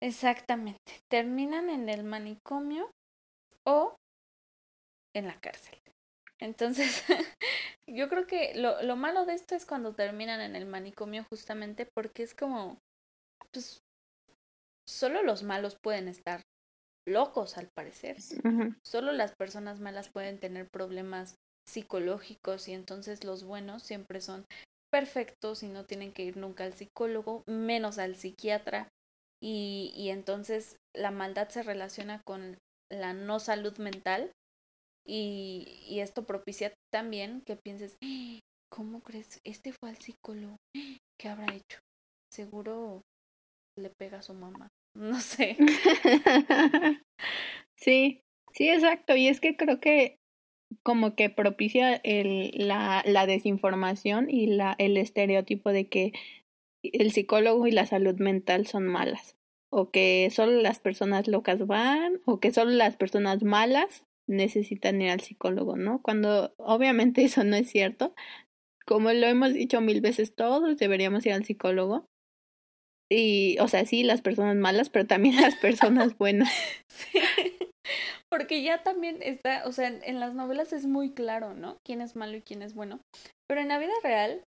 Exactamente. Terminan en el manicomio o en la cárcel. Entonces, yo creo que lo, lo malo de esto es cuando terminan en el manicomio justamente porque es como, pues, solo los malos pueden estar locos al parecer. Solo las personas malas pueden tener problemas psicológicos y entonces los buenos siempre son perfectos y no tienen que ir nunca al psicólogo, menos al psiquiatra. Y, y entonces la maldad se relaciona con la no salud mental y, y esto propicia también que pienses. ¿cómo crees? Este fue al psicólogo, ¿qué habrá hecho? Seguro le pega a su mamá, no sé. sí, sí, exacto. Y es que creo que como que propicia el, la, la desinformación y la, el estereotipo de que el psicólogo y la salud mental son malas o que solo las personas locas van o que solo las personas malas necesitan ir al psicólogo, ¿no? Cuando obviamente eso no es cierto. Como lo hemos dicho mil veces, todos deberíamos ir al psicólogo. Y, o sea, sí, las personas malas, pero también las personas buenas. Sí. Porque ya también está, o sea, en las novelas es muy claro, ¿no? Quién es malo y quién es bueno. Pero en la vida real,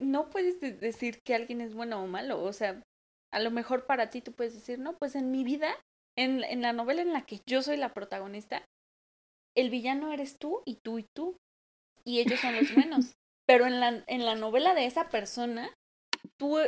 no puedes decir que alguien es bueno o malo. O sea, a lo mejor para ti tú puedes decir, no, pues en mi vida, en, en la novela en la que yo soy la protagonista, el villano eres tú y tú y tú. Y ellos son los buenos. Pero en la, en la novela de esa persona, tú,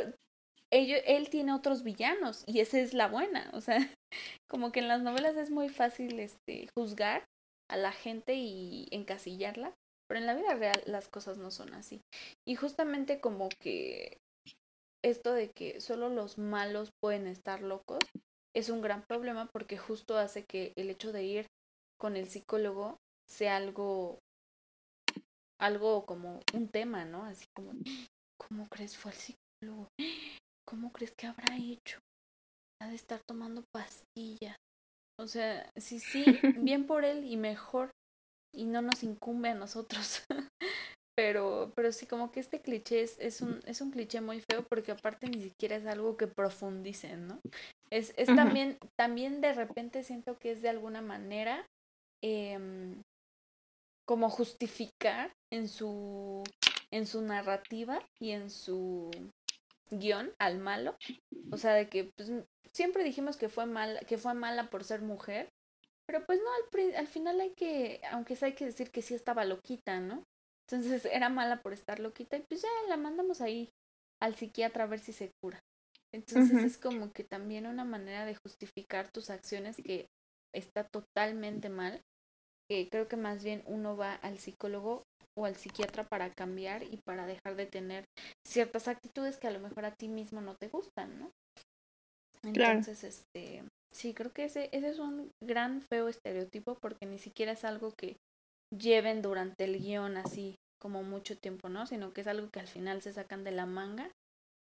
ello, él tiene otros villanos y esa es la buena. O sea, como que en las novelas es muy fácil este, juzgar a la gente y encasillarla, pero en la vida real las cosas no son así. Y justamente como que esto de que solo los malos pueden estar locos es un gran problema porque justo hace que el hecho de ir con el psicólogo sea algo algo como un tema, ¿no? Así como ¿cómo crees fue al psicólogo? ¿Cómo crees que habrá hecho? Ha de estar tomando pastillas. O sea, sí, sí, bien por él y mejor. Y no nos incumbe a nosotros. pero, pero sí, como que este cliché es, es, un, es un cliché muy feo porque aparte ni siquiera es algo que profundicen, ¿no? Es, es también, también de repente siento que es de alguna manera eh, como justificar en su, en su narrativa y en su guion al malo. O sea, de que pues, siempre dijimos que fue, mal, que fue mala por ser mujer, pero pues no, al, al final hay que, aunque sea hay que decir que sí estaba loquita, ¿no? Entonces era mala por estar loquita y pues ya la mandamos ahí al psiquiatra a ver si se cura. Entonces es como que también una manera de justificar tus acciones que está totalmente mal. Que creo que más bien uno va al psicólogo o al psiquiatra para cambiar y para dejar de tener ciertas actitudes que a lo mejor a ti mismo no te gustan, ¿no? Entonces, este, sí, creo que ese, ese es un gran feo estereotipo porque ni siquiera es algo que lleven durante el guion así como mucho tiempo, ¿no? Sino que es algo que al final se sacan de la manga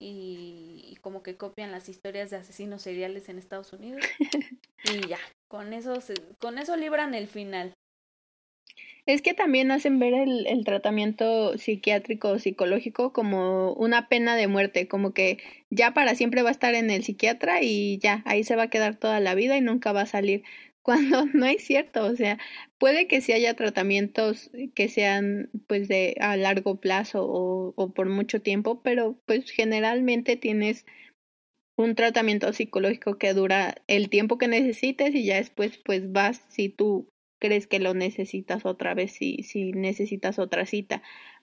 y, como que copian las historias de asesinos seriales en Estados Unidos y ya, con eso, se, con eso libran el final. Es que también hacen ver el, tratamiento psiquiátrico o psicológico como una pena de muerte, como que ya para siempre va a estar en el psiquiatra y ya, ahí se va a quedar toda la vida y nunca va a salir. Cuando no es cierto, o sea, puede que sí haya tratamientos que sean pues de a largo plazo o, o por mucho tiempo, pero pues generalmente tienes un tratamiento psicológico que dura el tiempo que necesites y ya después pues vas si tú crees que lo necesitas otra vez si, si necesitas otra cita.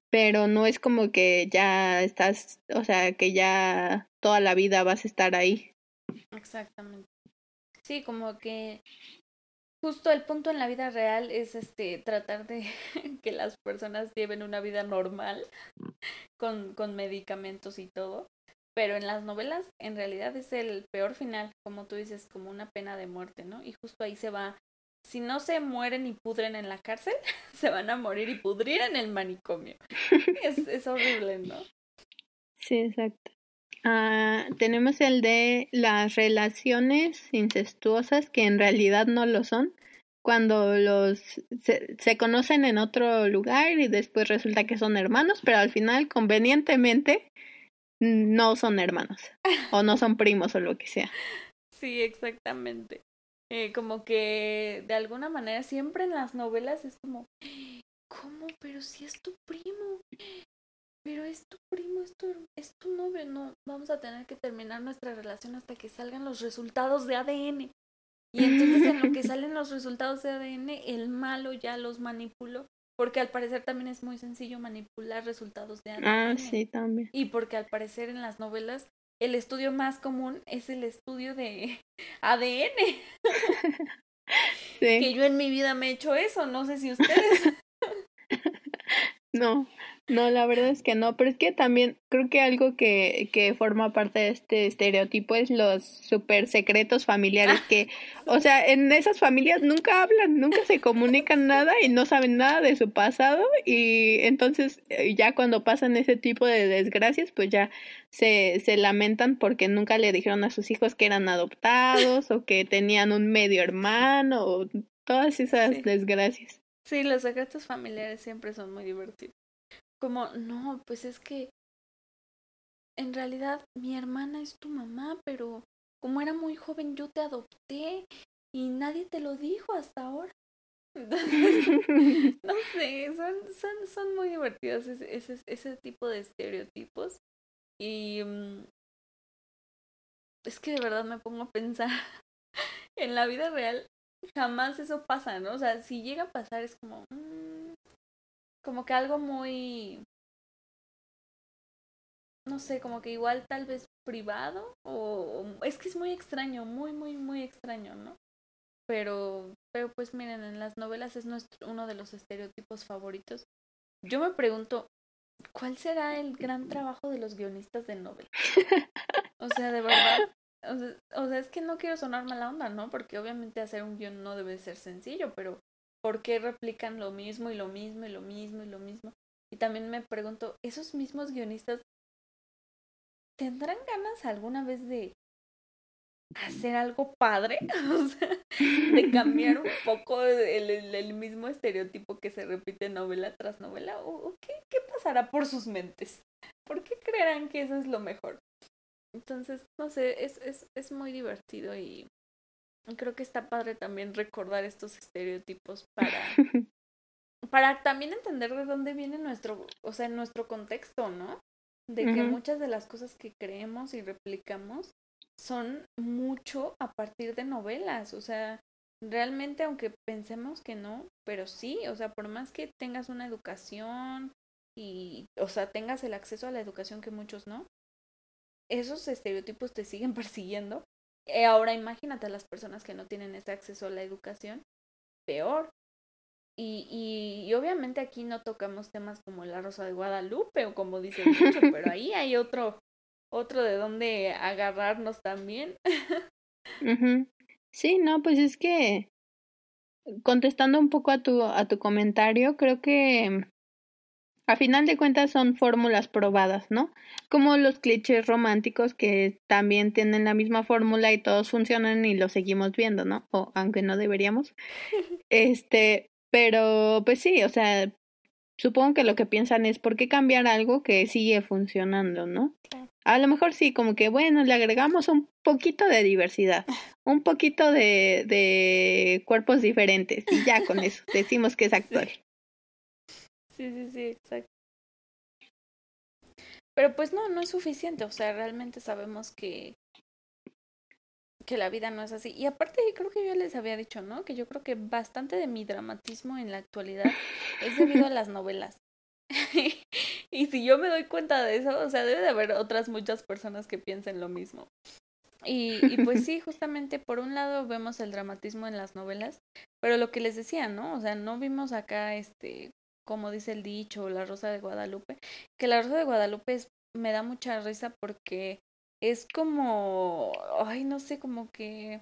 Pero no es como que ya estás, o sea, que ya toda la vida vas a estar ahí. Exactamente. Sí, como que justo el punto en la vida real es este tratar de que las personas lleven una vida normal con, con medicamentos y todo. Pero en las novelas en realidad es el peor final, como tú dices, como una pena de muerte, ¿no? Y justo ahí se va si no se mueren y pudren en la cárcel, se van a morir y pudrir en el manicomio. es, es horrible, ¿no? Sí, exacto. Ah, tenemos el de las relaciones incestuosas que en realidad no lo son. Cuando los se, se conocen en otro lugar y después resulta que son hermanos, pero al final convenientemente no son hermanos o no son primos o lo que sea. Sí, exactamente. Eh, como que de alguna manera siempre en las novelas es como, ¿cómo? Pero si es tu primo, pero es tu primo, es tu, es tu novio, no, vamos a tener que terminar nuestra relación hasta que salgan los resultados de ADN. Y entonces en lo que salen los resultados de ADN, el malo ya los manipuló. Porque al parecer también es muy sencillo manipular resultados de ADN. Ah, sí, también. Y porque al parecer en las novelas el estudio más común es el estudio de ADN. Que yo en mi vida me he hecho eso, no sé si ustedes. no, no, la verdad es que no, pero es que también creo que algo que, que forma parte de este estereotipo es los super secretos familiares que, o sea, en esas familias nunca hablan, nunca se comunican nada y no saben nada de su pasado y entonces eh, ya cuando pasan ese tipo de desgracias, pues ya se, se lamentan porque nunca le dijeron a sus hijos que eran adoptados o que tenían un medio hermano o todas esas desgracias. Sí, los secretos familiares siempre son muy divertidos. Como, no, pues es que en realidad mi hermana es tu mamá, pero como era muy joven yo te adopté y nadie te lo dijo hasta ahora. no sé, son, son, son muy divertidos ese, ese, ese tipo de estereotipos. Y mm, es que de verdad me pongo a pensar en la vida real jamás eso pasa, ¿no? O sea, si llega a pasar es como mm, como que algo muy no sé, como que igual tal vez privado o es que es muy extraño, muy muy muy extraño, ¿no? Pero pero pues miren, en las novelas es nuestro, uno de los estereotipos favoritos. Yo me pregunto, ¿cuál será el gran trabajo de los guionistas de novelas? O sea, de verdad, o sea, es que no quiero sonar mala onda, ¿no? Porque obviamente hacer un guion no debe ser sencillo, pero ¿por qué replican lo mismo y lo mismo y lo mismo y lo mismo? Y también me pregunto, ¿esos mismos guionistas tendrán ganas alguna vez de hacer algo padre? o sea, de cambiar un poco el, el, mismo estereotipo que se repite novela tras novela. ¿O qué, qué pasará por sus mentes? ¿Por qué creerán que eso es lo mejor? Entonces, no sé, es, es, es muy divertido y creo que está padre también recordar estos estereotipos para, para también entender de dónde viene nuestro, o sea, nuestro contexto, ¿no? De que muchas de las cosas que creemos y replicamos son mucho a partir de novelas, o sea, realmente aunque pensemos que no, pero sí, o sea, por más que tengas una educación y, o sea, tengas el acceso a la educación que muchos no, esos estereotipos te siguen persiguiendo. Eh, ahora imagínate a las personas que no tienen ese acceso a la educación, peor. Y, y, y, obviamente aquí no tocamos temas como la Rosa de Guadalupe o como dice mucho, pero ahí hay otro, otro de donde agarrarnos también. Sí, no, pues es que contestando un poco a tu, a tu comentario, creo que a final de cuentas son fórmulas probadas, ¿no? Como los clichés románticos que también tienen la misma fórmula y todos funcionan y los seguimos viendo, ¿no? O aunque no deberíamos. Este, pero pues sí, o sea, supongo que lo que piensan es por qué cambiar algo que sigue funcionando, ¿no? A lo mejor sí, como que bueno, le agregamos un poquito de diversidad, un poquito de, de cuerpos diferentes y ya con eso decimos que es actual. Sí, sí, sí, exacto. Pero pues no, no es suficiente, o sea, realmente sabemos que que la vida no es así. Y aparte creo que yo les había dicho, ¿no? Que yo creo que bastante de mi dramatismo en la actualidad es debido a las novelas. y si yo me doy cuenta de eso, o sea, debe de haber otras muchas personas que piensen lo mismo. Y, y pues sí, justamente por un lado vemos el dramatismo en las novelas, pero lo que les decía, ¿no? O sea, no vimos acá este como dice el dicho, la Rosa de Guadalupe, que la Rosa de Guadalupe es, me da mucha risa porque es como, ay, no sé, como que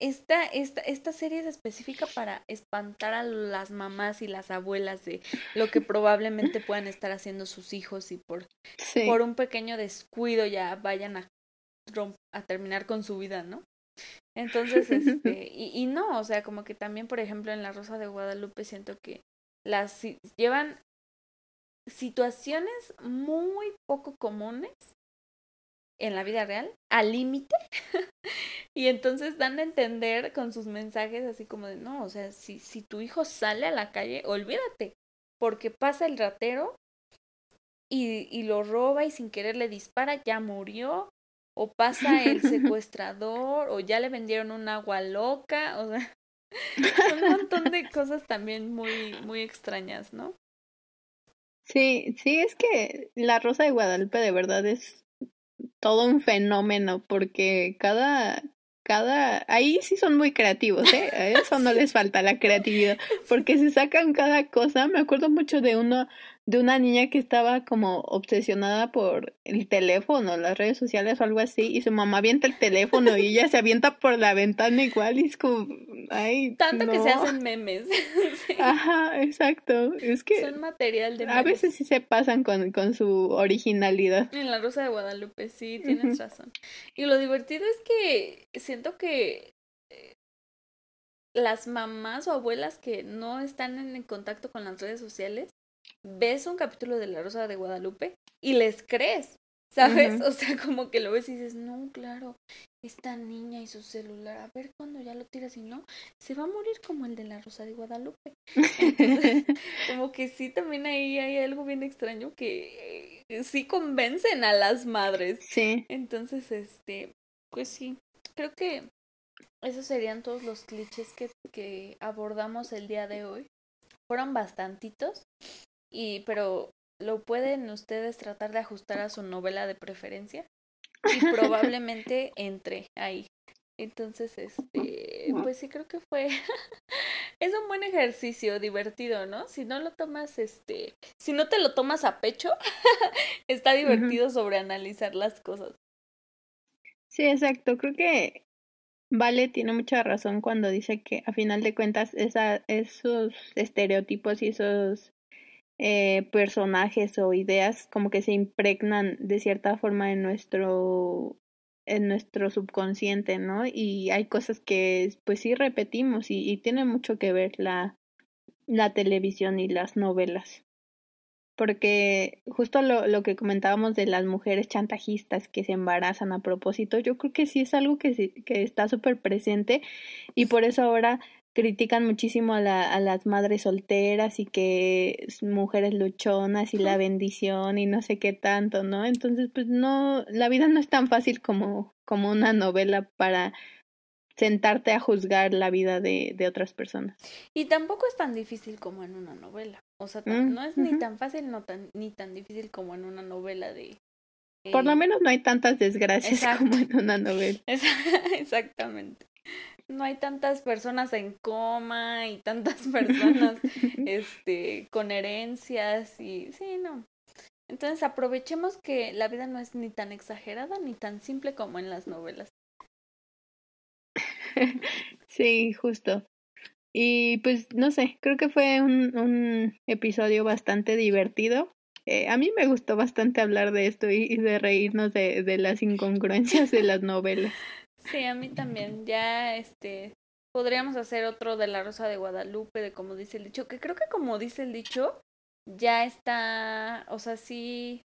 esta, esta, esta serie es específica para espantar a las mamás y las abuelas de lo que probablemente puedan estar haciendo sus hijos y por, por un pequeño descuido ya vayan a, a terminar con su vida, ¿no? Entonces, este, y, y no, o sea, como que también, por ejemplo, en La Rosa de Guadalupe siento que las llevan situaciones muy poco comunes en la vida real al límite y entonces dan a entender con sus mensajes así como de no, o sea, si, si tu hijo sale a la calle, olvídate, porque pasa el ratero y, y lo roba y sin querer le dispara, ya murió, o pasa el secuestrador, o ya le vendieron un agua loca, o sea, un montón de cosas también muy, muy extrañas, ¿no? Sí, sí, es que la Rosa de Guadalupe de verdad es todo un fenómeno, porque cada, cada, ahí sí son muy creativos, ¿eh? A eso no les falta la creatividad, porque se sacan cada cosa. Me acuerdo mucho de uno, de una niña que estaba como obsesionada por el teléfono, las redes sociales o algo así, y su mamá avienta el teléfono y ella se avienta por la ventana igual y es como, ay, tanto que se hacen memes. Ajá, exacto. Es que son material de memes. A veces sí se pasan con, con su originalidad. En la Rosa de Guadalupe, sí, tienes razón. Y lo divertido es que siento que las mamás o abuelas que no están en contacto con las redes sociales, ves un capítulo de La Rosa de Guadalupe y les crees, ¿sabes? O sea, como que lo ves y dices, no, claro, esta niña y su celular, a ver cuando ya lo tiras y no, se va a morir como el de La Rosa de Guadalupe. Entonces, como que sí, también ahí hay algo bien extraño que eh, sí convencen a las madres. Sí. Entonces, este, pues sí, creo que esos serían todos los clichés que, que abordamos el día de hoy. Fueron bastantitos, y, pero lo pueden ustedes tratar de ajustar a su novela de preferencia y probablemente entre ahí. Entonces, este, pues sí creo que fue es un buen ejercicio divertido, ¿no? Si no lo tomas este, si no te lo tomas a pecho, está divertido sobreanalizar las cosas. Sí, exacto. Creo que Vale tiene mucha razón cuando dice que a final de cuentas esa, esos estereotipos y esos eh, personajes o ideas como que se impregnan de cierta forma en nuestro en nuestro subconsciente, ¿no? Y hay cosas que pues sí repetimos y, tiene mucho que ver la, la televisión y las novelas porque justo lo, lo que comentábamos de las mujeres chantajistas que se embarazan a propósito, yo creo que sí es algo que, que está súper presente y por eso ahora critican muchísimo a, la, a las madres solteras y que mujeres luchonas y la bendición y no sé qué tanto, ¿no? Entonces, pues no, la vida no es tan fácil como, como una novela para sentarte a juzgar la vida de, de otras personas. Y tampoco es tan difícil como en una novela. O sea, mm, no es ni tan fácil no tan, ni tan difícil como en una novela de... Por lo menos no hay tantas desgracias como en una novela. Exactamente. No hay tantas personas en coma y tantas personas este con herencias y sí, no. Entonces aprovechemos que la vida no es ni tan exagerada ni tan simple como en las novelas. sí, justo. Y pues no sé, creo que fue un, un episodio bastante divertido. Eh, a mí me gustó bastante hablar de esto y, de reírnos de, de las incongruencias de las novelas. Sí, a mí también. Ya, este, podríamos hacer otro de La Rosa de Guadalupe, de como dice el dicho, que creo que como dice el dicho, ya está, o sea, sí,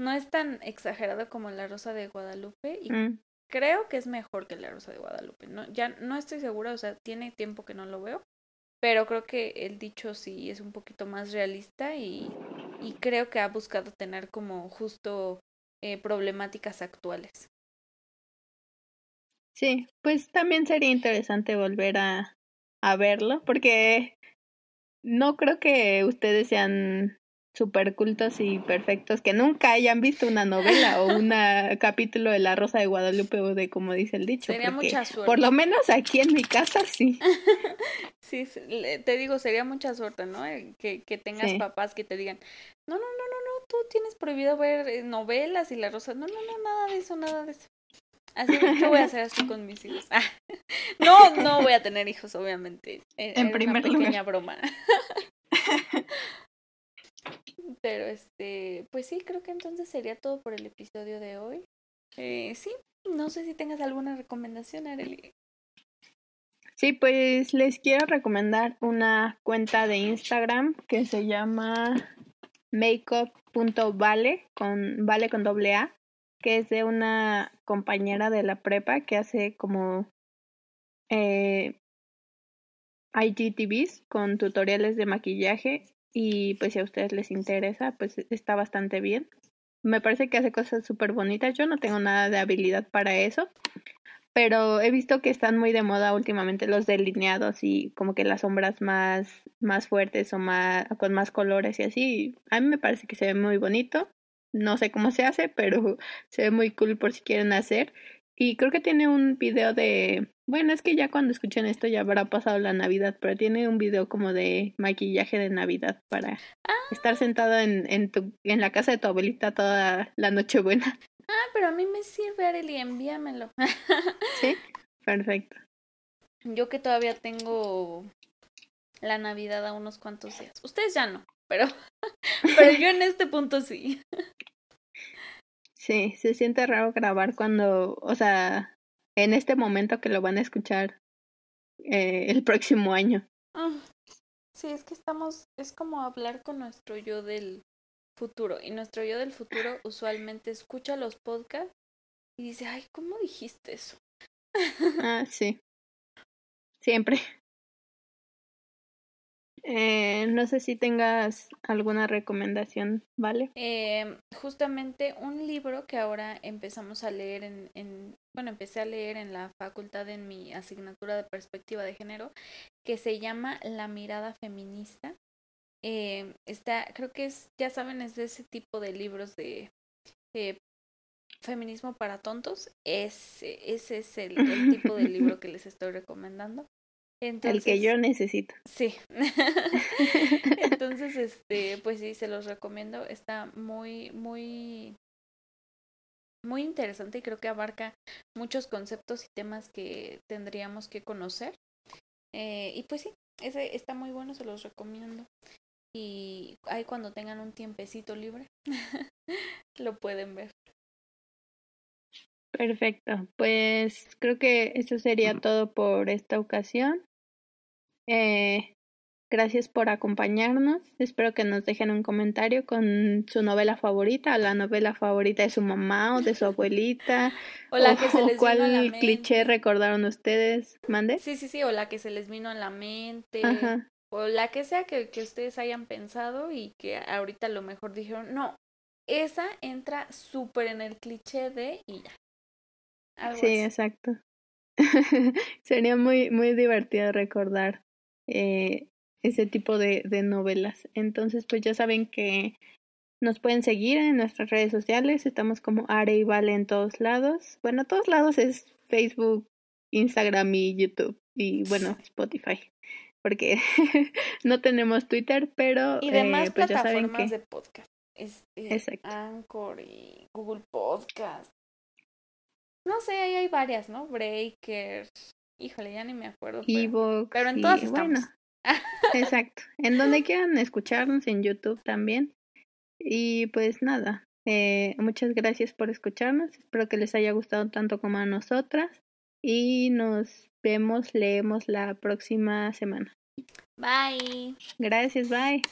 no es tan exagerado como La Rosa de Guadalupe y mm creo que es mejor que La Rosa de Guadalupe. No, ya no estoy segura, o sea, tiene tiempo que no lo veo, pero creo que el dicho sí es un poquito más realista y, y creo que ha buscado tener como justo eh, problemáticas actuales. Sí, pues también sería interesante volver a, a verlo, porque no creo que ustedes sean super cultos y perfectos que nunca hayan visto una novela o un capítulo de La Rosa de Guadalupe o de como dice el dicho. Sería mucha suerte. Por lo menos aquí en mi casa sí. sí, te digo, sería mucha suerte, ¿no? Eh, que, que tengas papás que te digan, no, no, no, no, no, tú tienes prohibido ver eh, novelas y La Rosa, no, no, no, nada de eso, nada de eso. Así que voy a hacer así con mis hijos. Ah, no, no voy a tener hijos, obviamente. Eh, en primer una pequeña broma. Pero este, pues sí, creo que entonces sería todo por el episodio de hoy. Eh, sí, no sé si tengas alguna recomendación, Arely. Sí, pues les quiero recomendar una cuenta de Instagram que se llama makeup.vale con vale con doble A, que es de una compañera de la prepa que hace como eh, IGTVs con tutoriales de maquillaje y pues si a ustedes les interesa, pues está bastante bien. Me parece que hace cosas súper bonitas. Yo no tengo nada de habilidad para eso, pero he visto que están muy de moda últimamente los delineados y como que las sombras más, más fuertes o más, con más colores y así. A mí me parece que se ve muy bonito. No sé cómo se hace, pero se ve muy cool por si quieren hacer. Y creo que tiene un video de, bueno, es que ya cuando escuchen esto ya habrá pasado la Navidad, pero tiene un video como de maquillaje de Navidad para ah. estar sentado en, en, tu, en la casa de tu abuelita toda la noche buena. Ah, pero a mí me sirve, Arely, envíamelo. sí, perfecto. Yo que todavía tengo la Navidad a unos cuantos días. Ustedes ya no, pero, pero yo en este punto sí. Sí, se siente raro grabar cuando, o sea, en este momento que lo van a escuchar eh, el próximo año. Ah, sí, es que estamos, es como hablar con nuestro yo del futuro. Y nuestro yo del futuro usualmente escucha los podcasts y dice, ay, ¿cómo dijiste eso? Ah, sí. Siempre. Eh, no sé si tengas alguna recomendación, ¿vale? Eh, justamente un libro que ahora empezamos a leer en, en, bueno, empecé a leer en la facultad en mi asignatura de perspectiva de género, que se llama La mirada feminista. Eh, está, creo que es, ya saben, es de ese tipo de libros de feminismo para tontos. Ese, ese es el, el tipo de libro que les estoy recomendando el que yo necesito. Sí. Entonces, este, pues sí, se los recomiendo. Está muy, muy, muy interesante y creo que abarca muchos conceptos y temas que tendríamos que conocer. Eh, y pues sí, ese está muy bueno, se los recomiendo. Y ahí cuando tengan un tiempecito libre, lo pueden ver. Perfecto, pues creo que eso sería todo por esta ocasión. Eh, gracias por acompañarnos. Espero que nos dejen un comentario con su novela favorita, la novela favorita de su mamá o de su abuelita. o la que se les cuál vino a la mente. cliché recordaron ustedes. ¿Mande? Sí, sí, sí, o la que se les vino a la mente. O la que sea que, que ustedes hayan pensado y que ahorita a lo mejor dijeron, no, esa entra súper en el cliché de y ya. Algo sí, así. exacto. Sería muy, muy divertido recordar eh, ese tipo de, de novelas. Entonces, pues ya saben que nos pueden seguir en nuestras redes sociales. Estamos como Are y Vale en todos lados. Bueno, todos lados es Facebook, Instagram y YouTube. Y bueno, Spotify. Porque no tenemos Twitter, pero y demás eh, pues ya plataformas saben que... de podcast. Este, Exacto. Anchor y Google Podcast. No sé, ahí hay varias, ¿no? Breakers. Híjole, ya ni me acuerdo. Pero, pero en y, todas estamos. bueno, exacto. En donde quieran escucharnos, en YouTube también. Y pues nada, eh, muchas gracias por escucharnos. Espero que les haya gustado tanto como a nosotras. Y nos vemos, leemos la próxima semana. Bye. Gracias, bye.